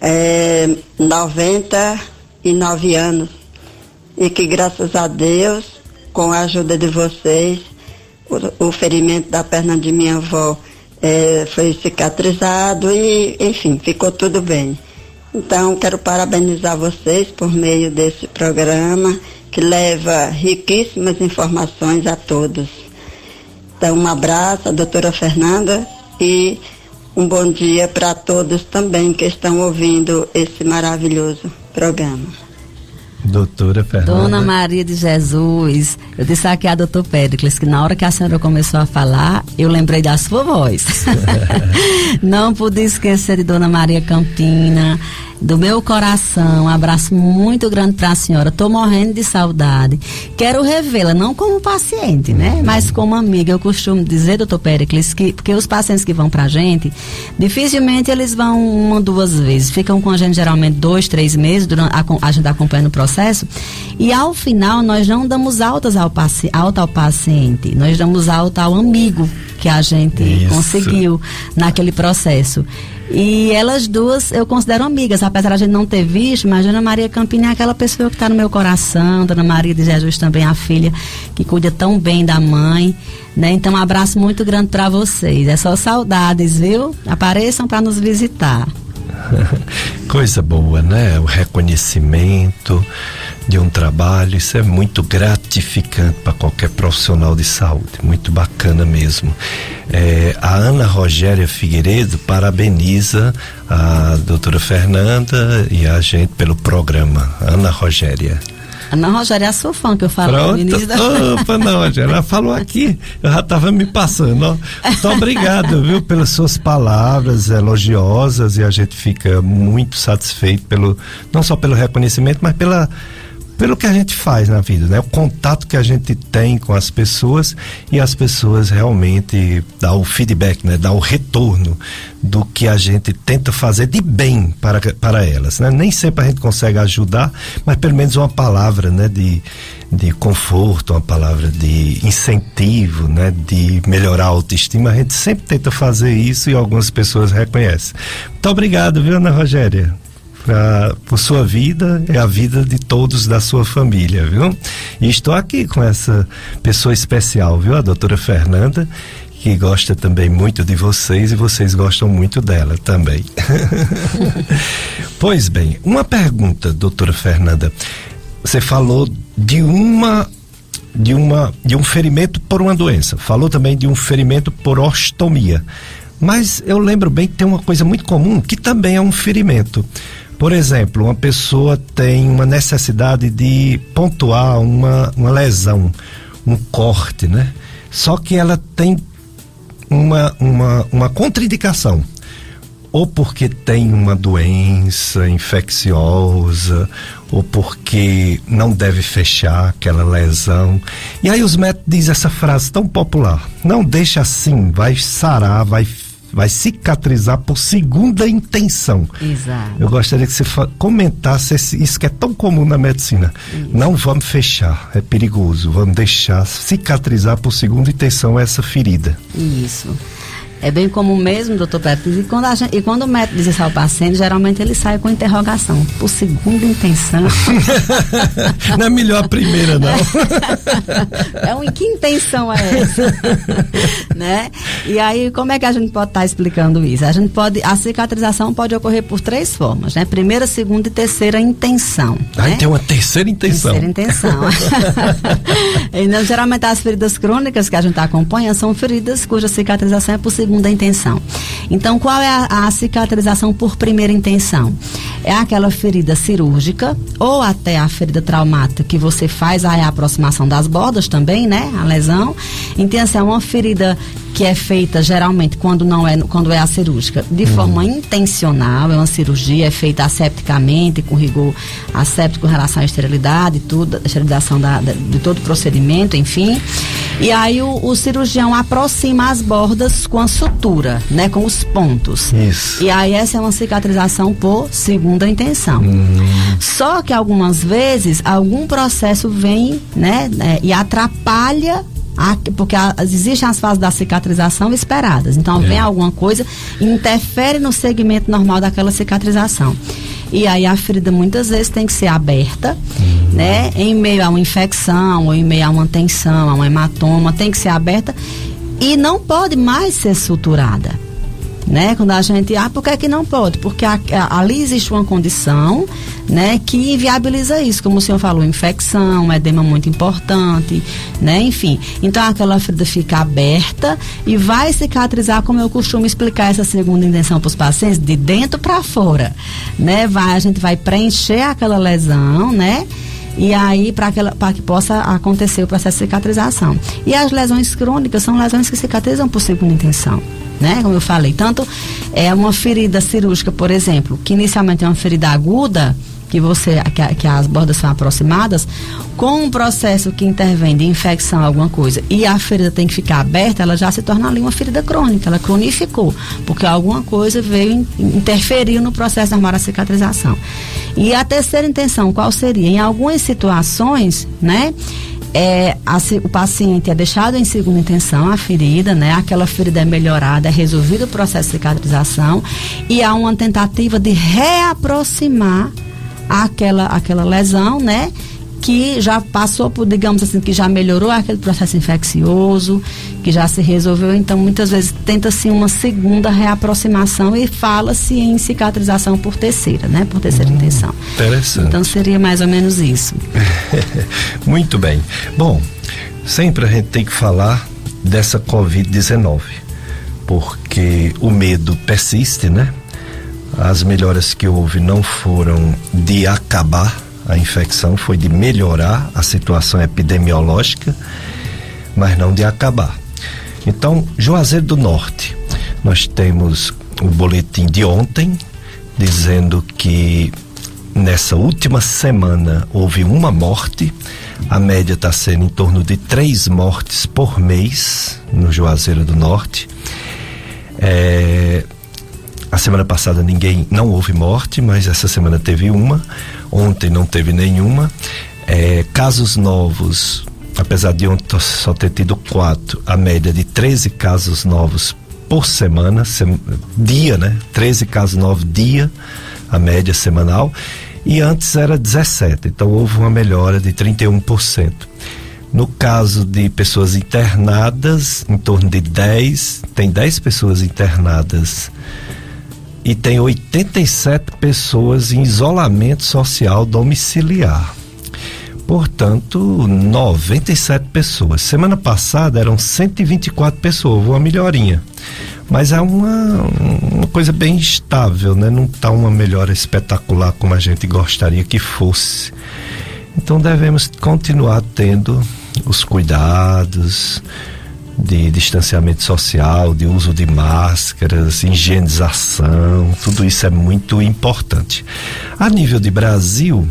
é, 99 anos, e que graças a Deus, com a ajuda de vocês, o, o ferimento da perna de minha avó é, foi cicatrizado e, enfim, ficou tudo bem. Então, quero parabenizar vocês por meio desse programa que leva riquíssimas informações a todos. Então, um abraço à doutora Fernanda e um bom dia para todos também que estão ouvindo esse maravilhoso programa. Doutora Fernanda. Dona Maria de Jesus. Eu disse aqui a doutor Péricles que na hora que a senhora começou a falar, eu lembrei da sua voz. Não pude esquecer de Dona Maria Campina do meu coração, um abraço muito grande para a senhora. Estou morrendo de saudade. Quero revê-la, não como paciente, né? Uhum. Mas como amiga. Eu costumo dizer, doutor Pericles, que porque os pacientes que vão para a gente, dificilmente eles vão uma, duas vezes. Ficam com a gente geralmente dois, três meses, durante, a, a gente acompanhando o processo. E ao final, nós não damos altas ao, alta ao paciente, nós damos alta ao amigo que a gente Isso. conseguiu naquele processo. E elas duas eu considero amigas, apesar de a gente não ter visto, mas Dona Maria Campina é aquela pessoa que está no meu coração, Dona Maria de Jesus também, a filha que cuida tão bem da mãe. Né? Então, um abraço muito grande para vocês. É só saudades, viu? Apareçam para nos visitar. (laughs) Coisa boa, né? O reconhecimento de um trabalho, isso é muito gratificante para qualquer profissional de saúde, muito bacana mesmo. É, a Ana Rogéria Figueiredo parabeniza a doutora Fernanda e a gente pelo programa. Ana Rogéria. Ana Rogéria é a sua fã que eu falo Pronto. no da... Opa, Ana Rogéria, ela falou aqui, eu já estava me passando. Ó. Muito obrigado, viu, pelas suas palavras elogiosas e a gente fica muito satisfeito pelo, não só pelo reconhecimento, mas pela pelo que a gente faz na vida, né? O contato que a gente tem com as pessoas e as pessoas realmente dá o feedback, né? Dá o retorno do que a gente tenta fazer de bem para, para elas, né? Nem sempre a gente consegue ajudar, mas pelo menos uma palavra, né? De, de conforto, uma palavra de incentivo, né? De melhorar a autoestima, a gente sempre tenta fazer isso e algumas pessoas reconhecem. Muito obrigado, viu, Ana Rogéria? Pra, por sua vida é a vida de todos da sua família, viu? E estou aqui com essa pessoa especial, viu? A doutora Fernanda, que gosta também muito de vocês e vocês gostam muito dela também. (laughs) pois bem, uma pergunta, doutora Fernanda. Você falou de uma de uma de um ferimento por uma doença. Falou também de um ferimento por ostomia. Mas eu lembro bem que tem uma coisa muito comum que também é um ferimento. Por exemplo, uma pessoa tem uma necessidade de pontuar uma, uma lesão, um corte, né? Só que ela tem uma, uma, uma contraindicação. Ou porque tem uma doença infecciosa, ou porque não deve fechar aquela lesão. E aí os médicos dizem essa frase tão popular: não deixa assim, vai sarar, vai vai cicatrizar por segunda intenção. Exato. Eu gostaria que você comentasse esse, isso que é tão comum na medicina. Isso. Não vamos fechar, é perigoso. Vamos deixar cicatrizar por segunda intenção essa ferida. Isso. É bem comum mesmo, doutor Pérez. E quando, gente, e quando o médico diz isso ao paciente, geralmente ele sai com interrogação. Por segunda intenção. (laughs) não é melhor a primeira, não. (laughs) é um, que intenção é essa? (laughs) né? E aí, como é que a gente pode estar tá explicando isso? A gente pode. A cicatrização pode ocorrer por três formas, né? Primeira, segunda e terceira intenção. Aí né? tem uma terceira intenção. Terceira intenção. então, geralmente as feridas crônicas que a gente acompanha são feridas cuja cicatrização é por segunda intenção. Então, qual é a, a cicatrização por primeira intenção? É aquela ferida cirúrgica ou até a ferida traumática que você faz a aproximação das bordas também, né? A lesão. Então, assim, é uma ferida que é feita geralmente quando não é quando é a cirúrgica de uhum. forma intencional é uma cirurgia é feita asepticamente com rigor asséptico com relação à esterilidade tudo a esterilização da, da, de todo o procedimento enfim E aí o, o, cirurgião aproxima as bordas com a sutura, né? Com os pontos. Isso. E aí essa é uma cicatrização por segunda intenção. Hum. Só que algumas vezes algum processo vem, né? né e atrapalha porque existem as fases da cicatrização esperadas. Então, é. vem alguma coisa e interfere no segmento normal daquela cicatrização. E aí a ferida muitas vezes tem que ser aberta, uhum. né? Em meio a uma infecção, ou em meio a uma tensão, a um hematoma, tem que ser aberta e não pode mais ser suturada né? Quando a gente, ah, por que, é que não pode? Porque a, a, ali existe uma condição, né, que inviabiliza isso, como o senhor falou, infecção, edema muito importante, né? Enfim, então aquela ferida fica aberta e vai cicatrizar, como eu costumo explicar essa segunda intenção para os pacientes, de dentro para fora, né? Vai, a gente vai preencher aquela lesão, né? E aí para que possa acontecer o processo de cicatrização. E as lesões crônicas são lesões que cicatrizam por segunda intenção né? Como eu falei, tanto é uma ferida cirúrgica, por exemplo, que inicialmente é uma ferida aguda, que você que, que, as bordas são aproximadas, com um processo que intervém de infecção alguma coisa e a ferida tem que ficar aberta, ela já se torna ali uma ferida crônica, ela cronificou, porque alguma coisa veio interferiu no processo normal da cicatrização. E a terceira intenção, qual seria? Em algumas situações, né? É, a, o paciente é deixado em segunda intenção, a ferida, né? Aquela ferida é melhorada, é resolvido o processo de cicatrização e há uma tentativa de reaproximar aquela, aquela lesão, né? Que já passou por, digamos assim, que já melhorou aquele processo infeccioso, que já se resolveu. Então, muitas vezes tenta-se uma segunda reaproximação e fala-se em cicatrização por terceira, né? Por terceira hum, intenção. Interessante. Então, seria mais ou menos isso. (laughs) Muito bem. Bom, sempre a gente tem que falar dessa Covid-19, porque o medo persiste, né? As melhoras que houve não foram de acabar a infecção, foi de melhorar a situação epidemiológica, mas não de acabar. Então, Juazeiro do Norte, nós temos o boletim de ontem dizendo que nessa última semana houve uma morte. A média está sendo em torno de três mortes por mês no Juazeiro do Norte. É, a semana passada ninguém, não houve morte, mas essa semana teve uma. Ontem não teve nenhuma. É, casos novos, apesar de ontem só ter tido quatro, a média de 13 casos novos por semana, sem, dia, né? 13 casos novos dia, a média semanal. E antes era 17, então houve uma melhora de 31%. No caso de pessoas internadas, em torno de 10, tem 10 pessoas internadas e tem 87 pessoas em isolamento social domiciliar. Portanto, 97 pessoas. Semana passada eram 124 pessoas, uma melhorinha. Mas é uma, uma coisa bem estável, né? Não está uma melhora espetacular como a gente gostaria que fosse. Então devemos continuar tendo os cuidados, de distanciamento social, de uso de máscaras, higienização, tudo isso é muito importante. A nível de Brasil,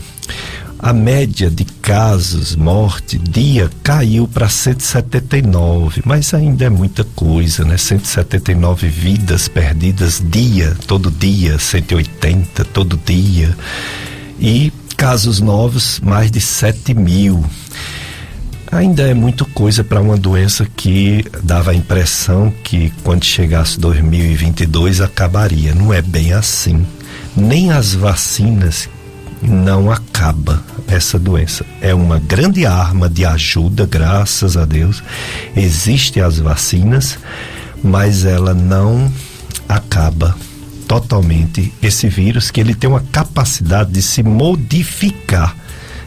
a média de casos, morte, dia caiu para 179, mas ainda é muita coisa, né? 179 vidas perdidas dia, todo dia, 180 todo dia. E casos novos, mais de 7 mil ainda é muito coisa para uma doença que dava a impressão que quando chegasse 2022 acabaria. Não é bem assim. Nem as vacinas não acaba essa doença. É uma grande arma de ajuda, graças a Deus. Existem as vacinas, mas ela não acaba totalmente esse vírus que ele tem uma capacidade de se modificar.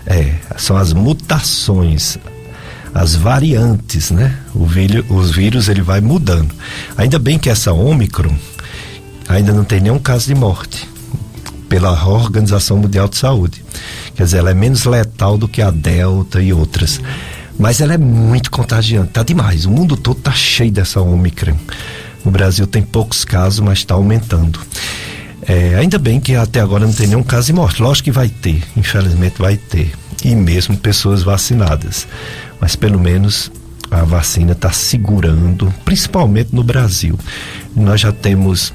É, são as mutações as variantes, né? O vírus, os vírus ele vai mudando. Ainda bem que essa Omicron ainda não tem nenhum caso de morte pela Organização Mundial de Saúde. Quer dizer, ela é menos letal do que a Delta e outras. Mas ela é muito contagiante, tá demais. O mundo todo tá cheio dessa Omicron. No Brasil tem poucos casos, mas está aumentando. É, ainda bem que até agora não tem nenhum caso de morte. Lógico que vai ter, infelizmente vai ter. E mesmo pessoas vacinadas mas pelo menos A vacina está segurando, principalmente no Brasil. Nós já temos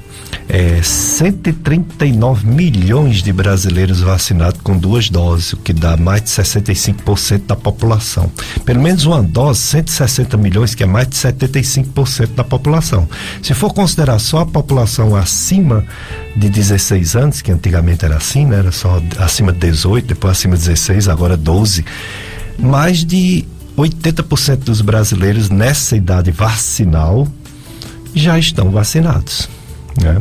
é, 139 milhões de brasileiros vacinados com duas doses, o que dá mais de 65% da população. Pelo menos uma dose, 160 milhões, que é mais de 75% da população. Se for considerar só a população acima de 16 anos, que antigamente era assim, né? Era só acima de 18, depois acima de 16, agora 12. Mais de 80% dos brasileiros nessa idade vacinal já estão vacinados. Né?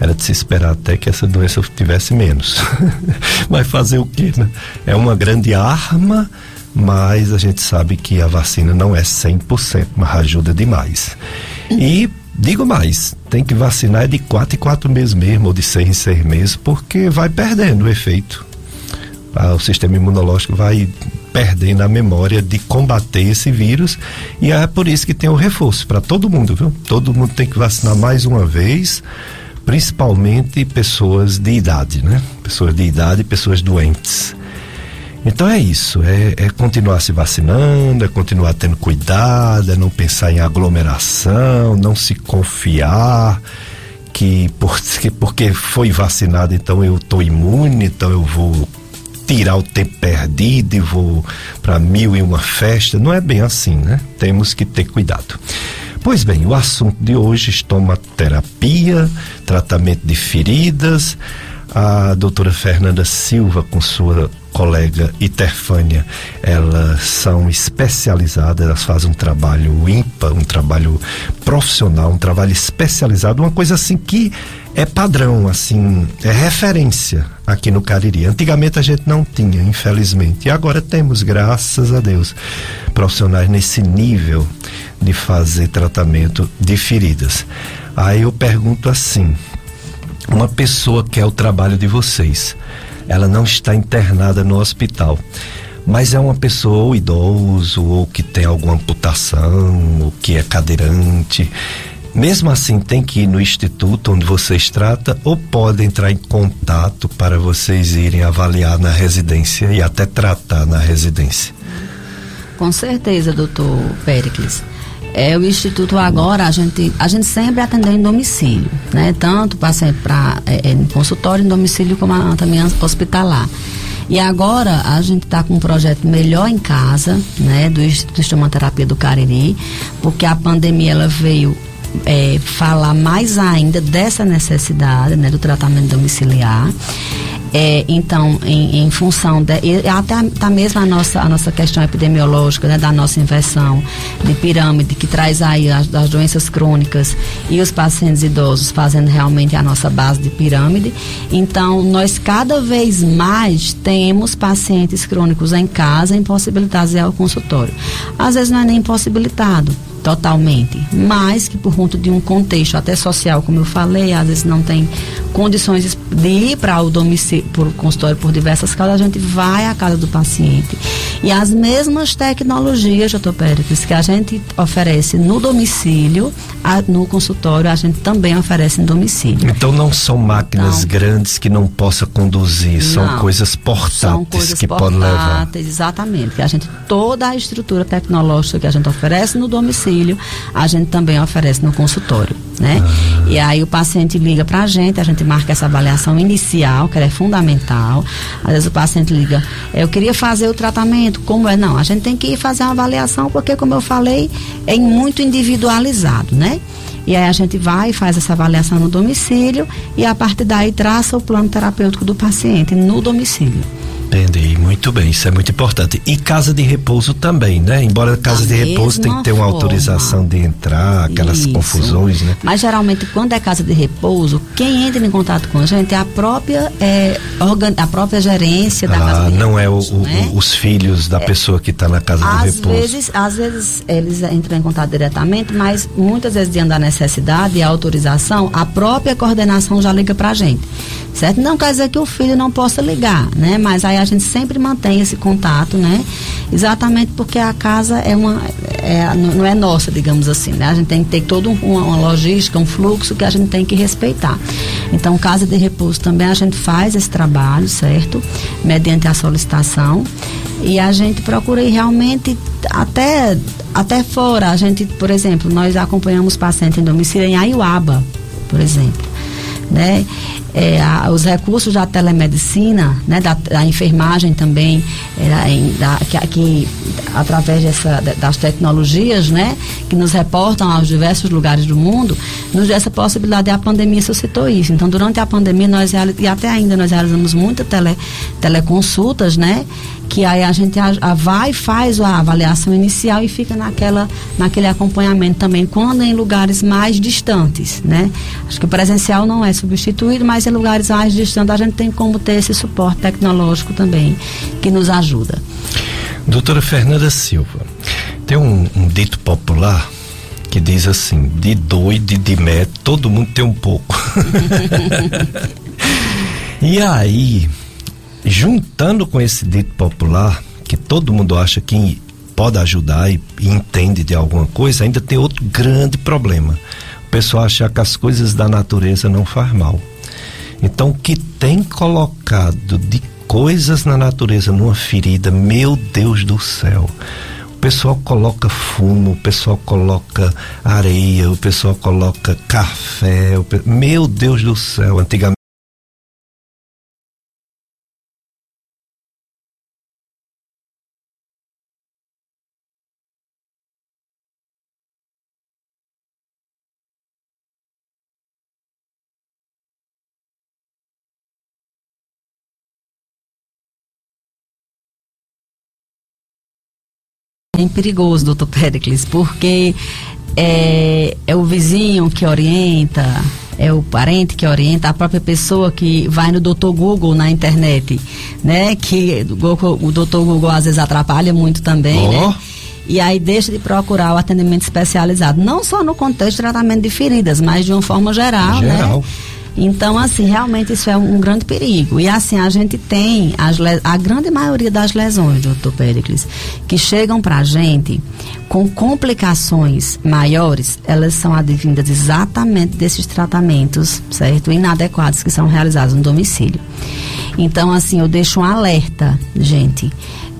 Era de se esperar até que essa doença tivesse menos. (laughs) Mas fazer o quê? Né? É uma grande arma, mas a gente sabe que a vacina não é 100%, mas ajuda demais. E digo mais, tem que vacinar de 4 em 4 meses mesmo, ou de 6 em 6 meses, porque vai perdendo o efeito. O sistema imunológico vai perdendo a memória de combater esse vírus e é por isso que tem o reforço para todo mundo, viu? Todo mundo tem que vacinar mais uma vez, principalmente pessoas de idade, né? Pessoas de idade pessoas doentes. Então é isso, é, é, continuar se vacinando, é continuar tendo cuidado, é não pensar em aglomeração, não se confiar que, por, (laughs) que porque foi vacinado então eu estou imune, então eu vou tirar o tempo perdido e vou para mil e uma festa. Não é bem assim, né? Temos que ter cuidado. Pois bem, o assunto de hoje estomaterapia, tratamento de feridas. A doutora Fernanda Silva, com sua colega Iterfânia, elas são especializadas, elas fazem um trabalho ímpar, um trabalho profissional, um trabalho especializado, uma coisa assim que é padrão, assim, é referência aqui no Cariri. Antigamente a gente não tinha, infelizmente. E agora temos, graças a Deus, profissionais nesse nível de fazer tratamento de feridas. Aí eu pergunto assim: uma pessoa quer o trabalho de vocês, ela não está internada no hospital mas é uma pessoa ou idoso ou que tem alguma amputação, ou que é cadeirante. Mesmo assim, tem que ir no instituto onde vocês tratam ou pode entrar em contato para vocês irem avaliar na residência e até tratar na residência. Com certeza, doutor Pericles. É, o Instituto agora, a gente, a gente sempre atendeu em domicílio, né? Tanto paciente para é, é, em consultório, em domicílio, como a, também hospitalar. E agora a gente está com um projeto Melhor em Casa, né? Do Instituto de Estomaterapia do Cariri, porque a pandemia ela veio é, falar mais ainda dessa necessidade né, do tratamento domiciliar. É, então, em, em, função de, e até tá mesmo a nossa, a nossa questão epidemiológica, né, da nossa inversão de pirâmide, que traz aí as, as doenças crônicas e os pacientes idosos fazendo realmente a nossa base de pirâmide. Então, nós cada vez mais temos pacientes crônicos em casa impossibilitados ao consultório. Às vezes não é nem impossibilitado totalmente, mas que por conta de um contexto até social, como eu falei, às vezes não tem condições de ir para o domicílio, por consultório por diversas causas, a gente vai à casa do paciente. E as mesmas tecnologias, doutor Pérez, que a gente oferece no domicílio, a, no consultório, a gente também oferece no domicílio. Então não são máquinas então, grandes que não possa conduzir, são não, coisas portáteis são coisas que podem levar. Exatamente. Que a gente, toda a estrutura tecnológica que a gente oferece no domicílio, a gente também oferece no consultório, né? Ah. E aí o paciente liga para a gente, a gente marca essa avaliação inicial, que é fundamental. Às vezes o paciente liga, eu queria fazer o tratamento, como é? Não, a gente tem que ir fazer uma avaliação, porque como eu falei, é muito individualizado, né? E aí a gente vai faz essa avaliação no domicílio e a partir daí traça o plano terapêutico do paciente no domicílio. Entendi, muito bem, isso é muito importante. E casa de repouso também, né? Embora casa da de repouso tem que ter uma forma. autorização de entrar, aquelas isso. confusões, né? Mas geralmente quando é casa de repouso, quem entra em contato com a gente é a própria, é, organ, a própria gerência da ah, casa de não repouso. Não é o, né? os filhos da é, pessoa que está na casa de repouso. Vezes, às vezes eles entram em contato diretamente, mas muitas vezes diante da necessidade e a autorização, a própria coordenação já liga para a gente certo? Não quer dizer que o filho não possa ligar, né? Mas aí a gente sempre mantém esse contato, né? Exatamente porque a casa é uma, é, não é nossa, digamos assim, né? A gente tem que ter toda uma, uma logística, um fluxo que a gente tem que respeitar. Então, casa de repouso também a gente faz esse trabalho, certo? Mediante a solicitação e a gente procura realmente até, até fora, a gente, por exemplo, nós acompanhamos pacientes em domicílio em Aiuaba, por exemplo. Né? É, a, os recursos da telemedicina, né, da, da enfermagem também, é, em, da, que, que, através dessa, das tecnologias, né, que nos reportam aos diversos lugares do mundo, nos dá essa possibilidade. A pandemia suscitou isso. Então, durante a pandemia, nós e até ainda nós realizamos muitas tele, teleconsultas, né, que aí a gente a, a vai faz a avaliação inicial e fica naquela naquele acompanhamento também quando em lugares mais distantes, né? Acho que o presencial não é substituído, mas em lugares mais distantes a gente tem como ter esse suporte tecnológico também que nos ajuda. Doutora Fernanda Silva, tem um, um dito popular que diz assim: de doido e de mé, todo mundo tem um pouco. (laughs) e aí, juntando com esse dito popular, que todo mundo acha que pode ajudar e, e entende de alguma coisa, ainda tem outro grande problema. O pessoal acha que as coisas da natureza não faz mal. Então, o que tem colocado de coisas na natureza numa ferida, meu Deus do céu. O pessoal coloca fumo, o pessoal coloca areia, o pessoal coloca café. Pe... Meu Deus do céu, antigamente bem perigoso, doutor Pericles, porque é, é o vizinho que orienta, é o parente que orienta, a própria pessoa que vai no doutor Google na internet, né? Que o doutor Google às vezes atrapalha muito também, oh. né? E aí deixa de procurar o atendimento especializado, não só no contexto de tratamento de feridas, mas de uma forma geral, geral. né? Então, assim, realmente isso é um, grande perigo. E assim, a gente tem as, a grande maioria das lesões, doutor Pericles, que chegam para a gente com complicações maiores, elas são advindas exatamente desses tratamentos, certo? Inadequados que são realizados no domicílio. Então, assim, eu deixo um alerta, gente.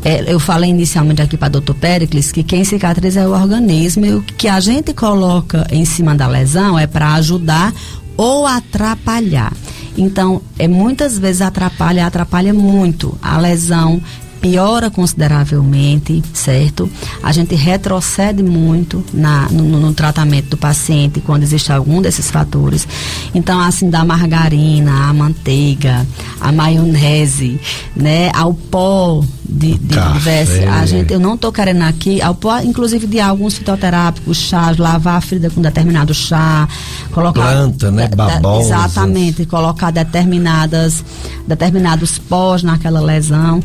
É, eu falei inicialmente aqui para doutor Pericles que quem cicatriza é o organismo e o que a gente coloca em cima da lesão é para ajudar ou atrapalhar. Então, é muitas vezes atrapalha, atrapalha muito. A lesão piora consideravelmente, certo? A gente retrocede muito na, no, no, tratamento do paciente quando existe algum desses fatores. Então, assim, da margarina, a manteiga, a maionese, né, ao pó de, de diversos. A gente, eu não estou querendo aqui, ao pó, inclusive de alguns fitoterápicos, chás, lavar a ferida com determinado chá, colocar. Planta, né? Babosas. Exatamente, colocar determinadas, determinados pós naquela lesão.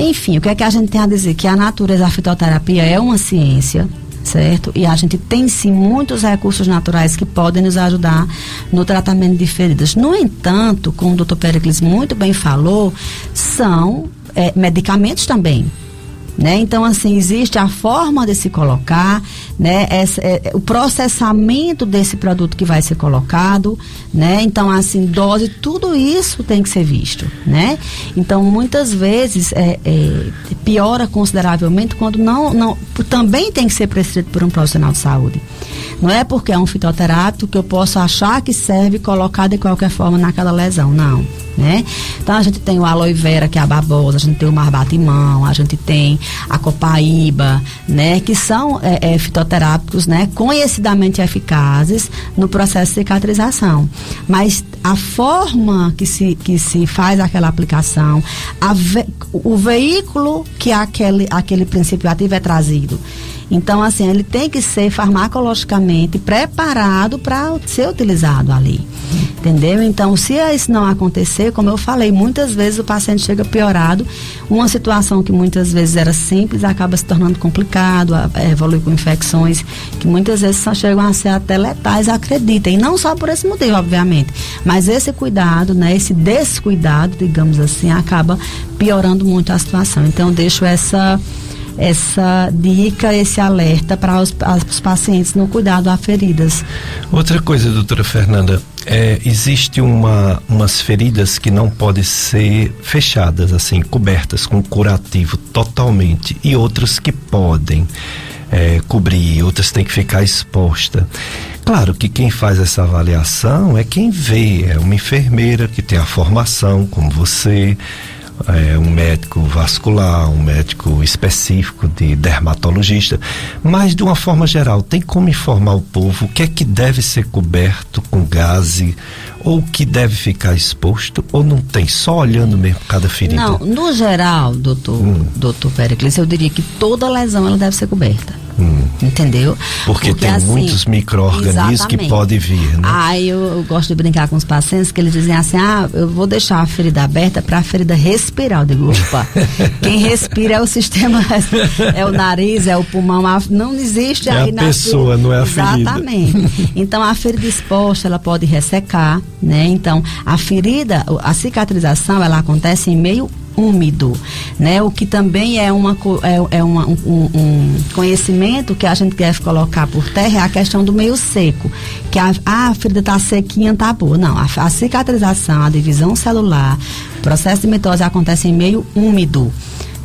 Enfim, o que é que a gente tem a dizer? Que a natureza da fitoterapia é uma ciência, certo? E a gente tem sim muitos recursos naturais que podem nos ajudar no tratamento de feridas. No entanto, como o doutor Pericles muito bem falou, são é, medicamentos também. Né? Então, assim, existe a forma de se colocar, né? Essa, é, o processamento desse produto que vai ser colocado, né? Então, assim, dose, tudo isso tem que ser visto, né? Então, muitas vezes é, é, piora consideravelmente quando não, não, também tem que ser prescrito por um profissional de saúde. Não é porque é um fitoterápico que eu posso achar que serve colocar de qualquer forma naquela lesão, não né? Então a gente tem o aloe vera, que é a babosa, a gente tem o marbatimão, a gente tem a copaíba, né? Que são é, é, fitoterápicos, né? Conhecidamente eficazes no processo de cicatrização. Mas a forma que se, que se faz aquela aplicação, ve, o veículo que aquele, aquele princípio ativo é trazido então, assim, ele tem que ser farmacologicamente preparado para ser utilizado ali. Entendeu? Então, se isso não acontecer, como eu falei, muitas vezes o paciente chega piorado. Uma situação que muitas vezes era simples acaba se tornando complicado, evolui com infecções que muitas vezes só chegam a ser até letais, acreditem. Não só por esse motivo, obviamente. Mas esse cuidado, né, esse descuidado, digamos assim, acaba piorando muito a situação. Então, deixo essa essa dica, esse alerta para os, os pacientes no cuidado a feridas. Outra coisa, doutora Fernanda, é, existe uma, umas feridas que não podem ser fechadas, assim, cobertas com curativo totalmente, e outras que podem é, cobrir, outras têm que ficar exposta. Claro que quem faz essa avaliação é quem vê, é uma enfermeira que tem a formação, como você, é, um médico vascular, um médico específico de dermatologista, mas de uma forma geral, tem como informar o povo o que é que deve ser coberto com gaze ou que deve ficar exposto ou não tem, só olhando mesmo cada ferida? Não, no geral, doutor, hum. doutor Pericles, eu diria que toda lesão ela deve ser coberta. Hum. Entendeu? Porque, Porque tem assim, muitos micro-organismos que podem vir, né? Ah, eu, eu, gosto de brincar com os pacientes que eles dizem assim: ah, eu vou deixar a ferida aberta para a ferida respirar. Eu digo, opa, (laughs) quem respira é o sistema, é o nariz, é o pulmão, não existe é aí a pessoa, não é a ferida. Exatamente. Então a ferida exposta, ela pode ressecar, né? Então a ferida, a cicatrização, ela acontece em meio úmido, né? O que também é, uma, é, é uma, um, um, conhecimento que a gente deve colocar por terra é a questão do meio seco, que a, a ferida está sequinha, tá boa. Não, a, a cicatrização, a divisão celular, o processo de mitose acontece em meio úmido.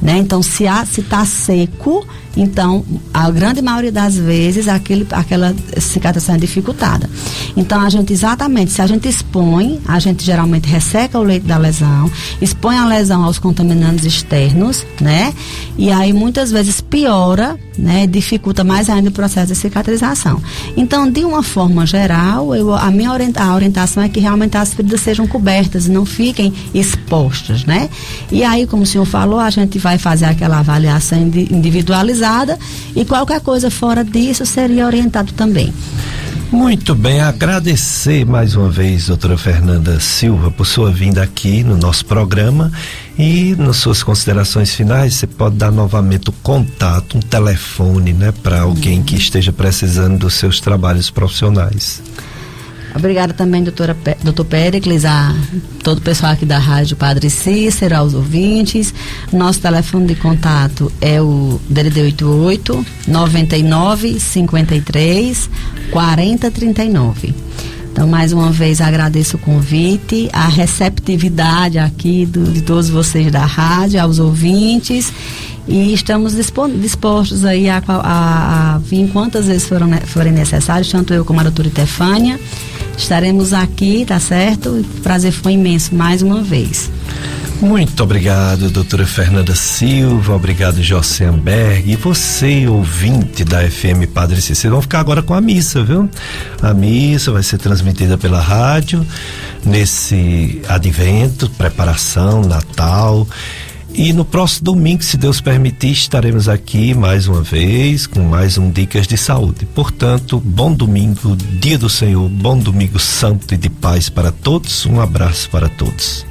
Né? Então, se está seco, então a grande maioria das vezes aquele, aquela cicatrização é dificultada. Então, a gente exatamente, se a gente expõe, a gente geralmente resseca o leito da lesão, expõe a lesão aos contaminantes externos, né? E aí muitas vezes piora, né? Dificulta mais ainda o processo de cicatrização. Então, de uma forma geral, eu, a minha a orientação é que realmente as feridas sejam cobertas e não fiquem expostas, né? E aí, como o senhor falou, a gente vai fazer aquela avaliação individualizada e qualquer coisa fora disso seria orientado também. Muito bem, agradecer mais uma vez, doutora Fernanda Silva, por sua vinda aqui no nosso programa e nas suas considerações finais, você pode dar novamente o contato, um telefone, né, para alguém que esteja precisando dos seus trabalhos profissionais. Obrigada também, doutora, doutor Pericles, a todo o pessoal aqui da Rádio Padre Cícero, aos ouvintes. Nosso telefone de contato é o DDD 88 99 53 40 39. Então, mais uma vez, agradeço o convite, a receptividade aqui do, de todos vocês da rádio, aos ouvintes. E estamos dispostos aí a, a, a vir quantas vezes forem necessários, tanto eu como a doutora Tefânia. Estaremos aqui, tá certo? O prazer foi imenso mais uma vez. Muito obrigado, doutora Fernanda Silva, obrigado, José Amberg. E você, ouvinte da FM Padre Cícero, vão ficar agora com a missa, viu? A missa vai ser transmitida pela rádio nesse advento, preparação, Natal. E no próximo domingo, se Deus permitir, estaremos aqui mais uma vez com mais um Dicas de Saúde. Portanto, bom domingo, dia do Senhor, bom domingo santo e de paz para todos. Um abraço para todos.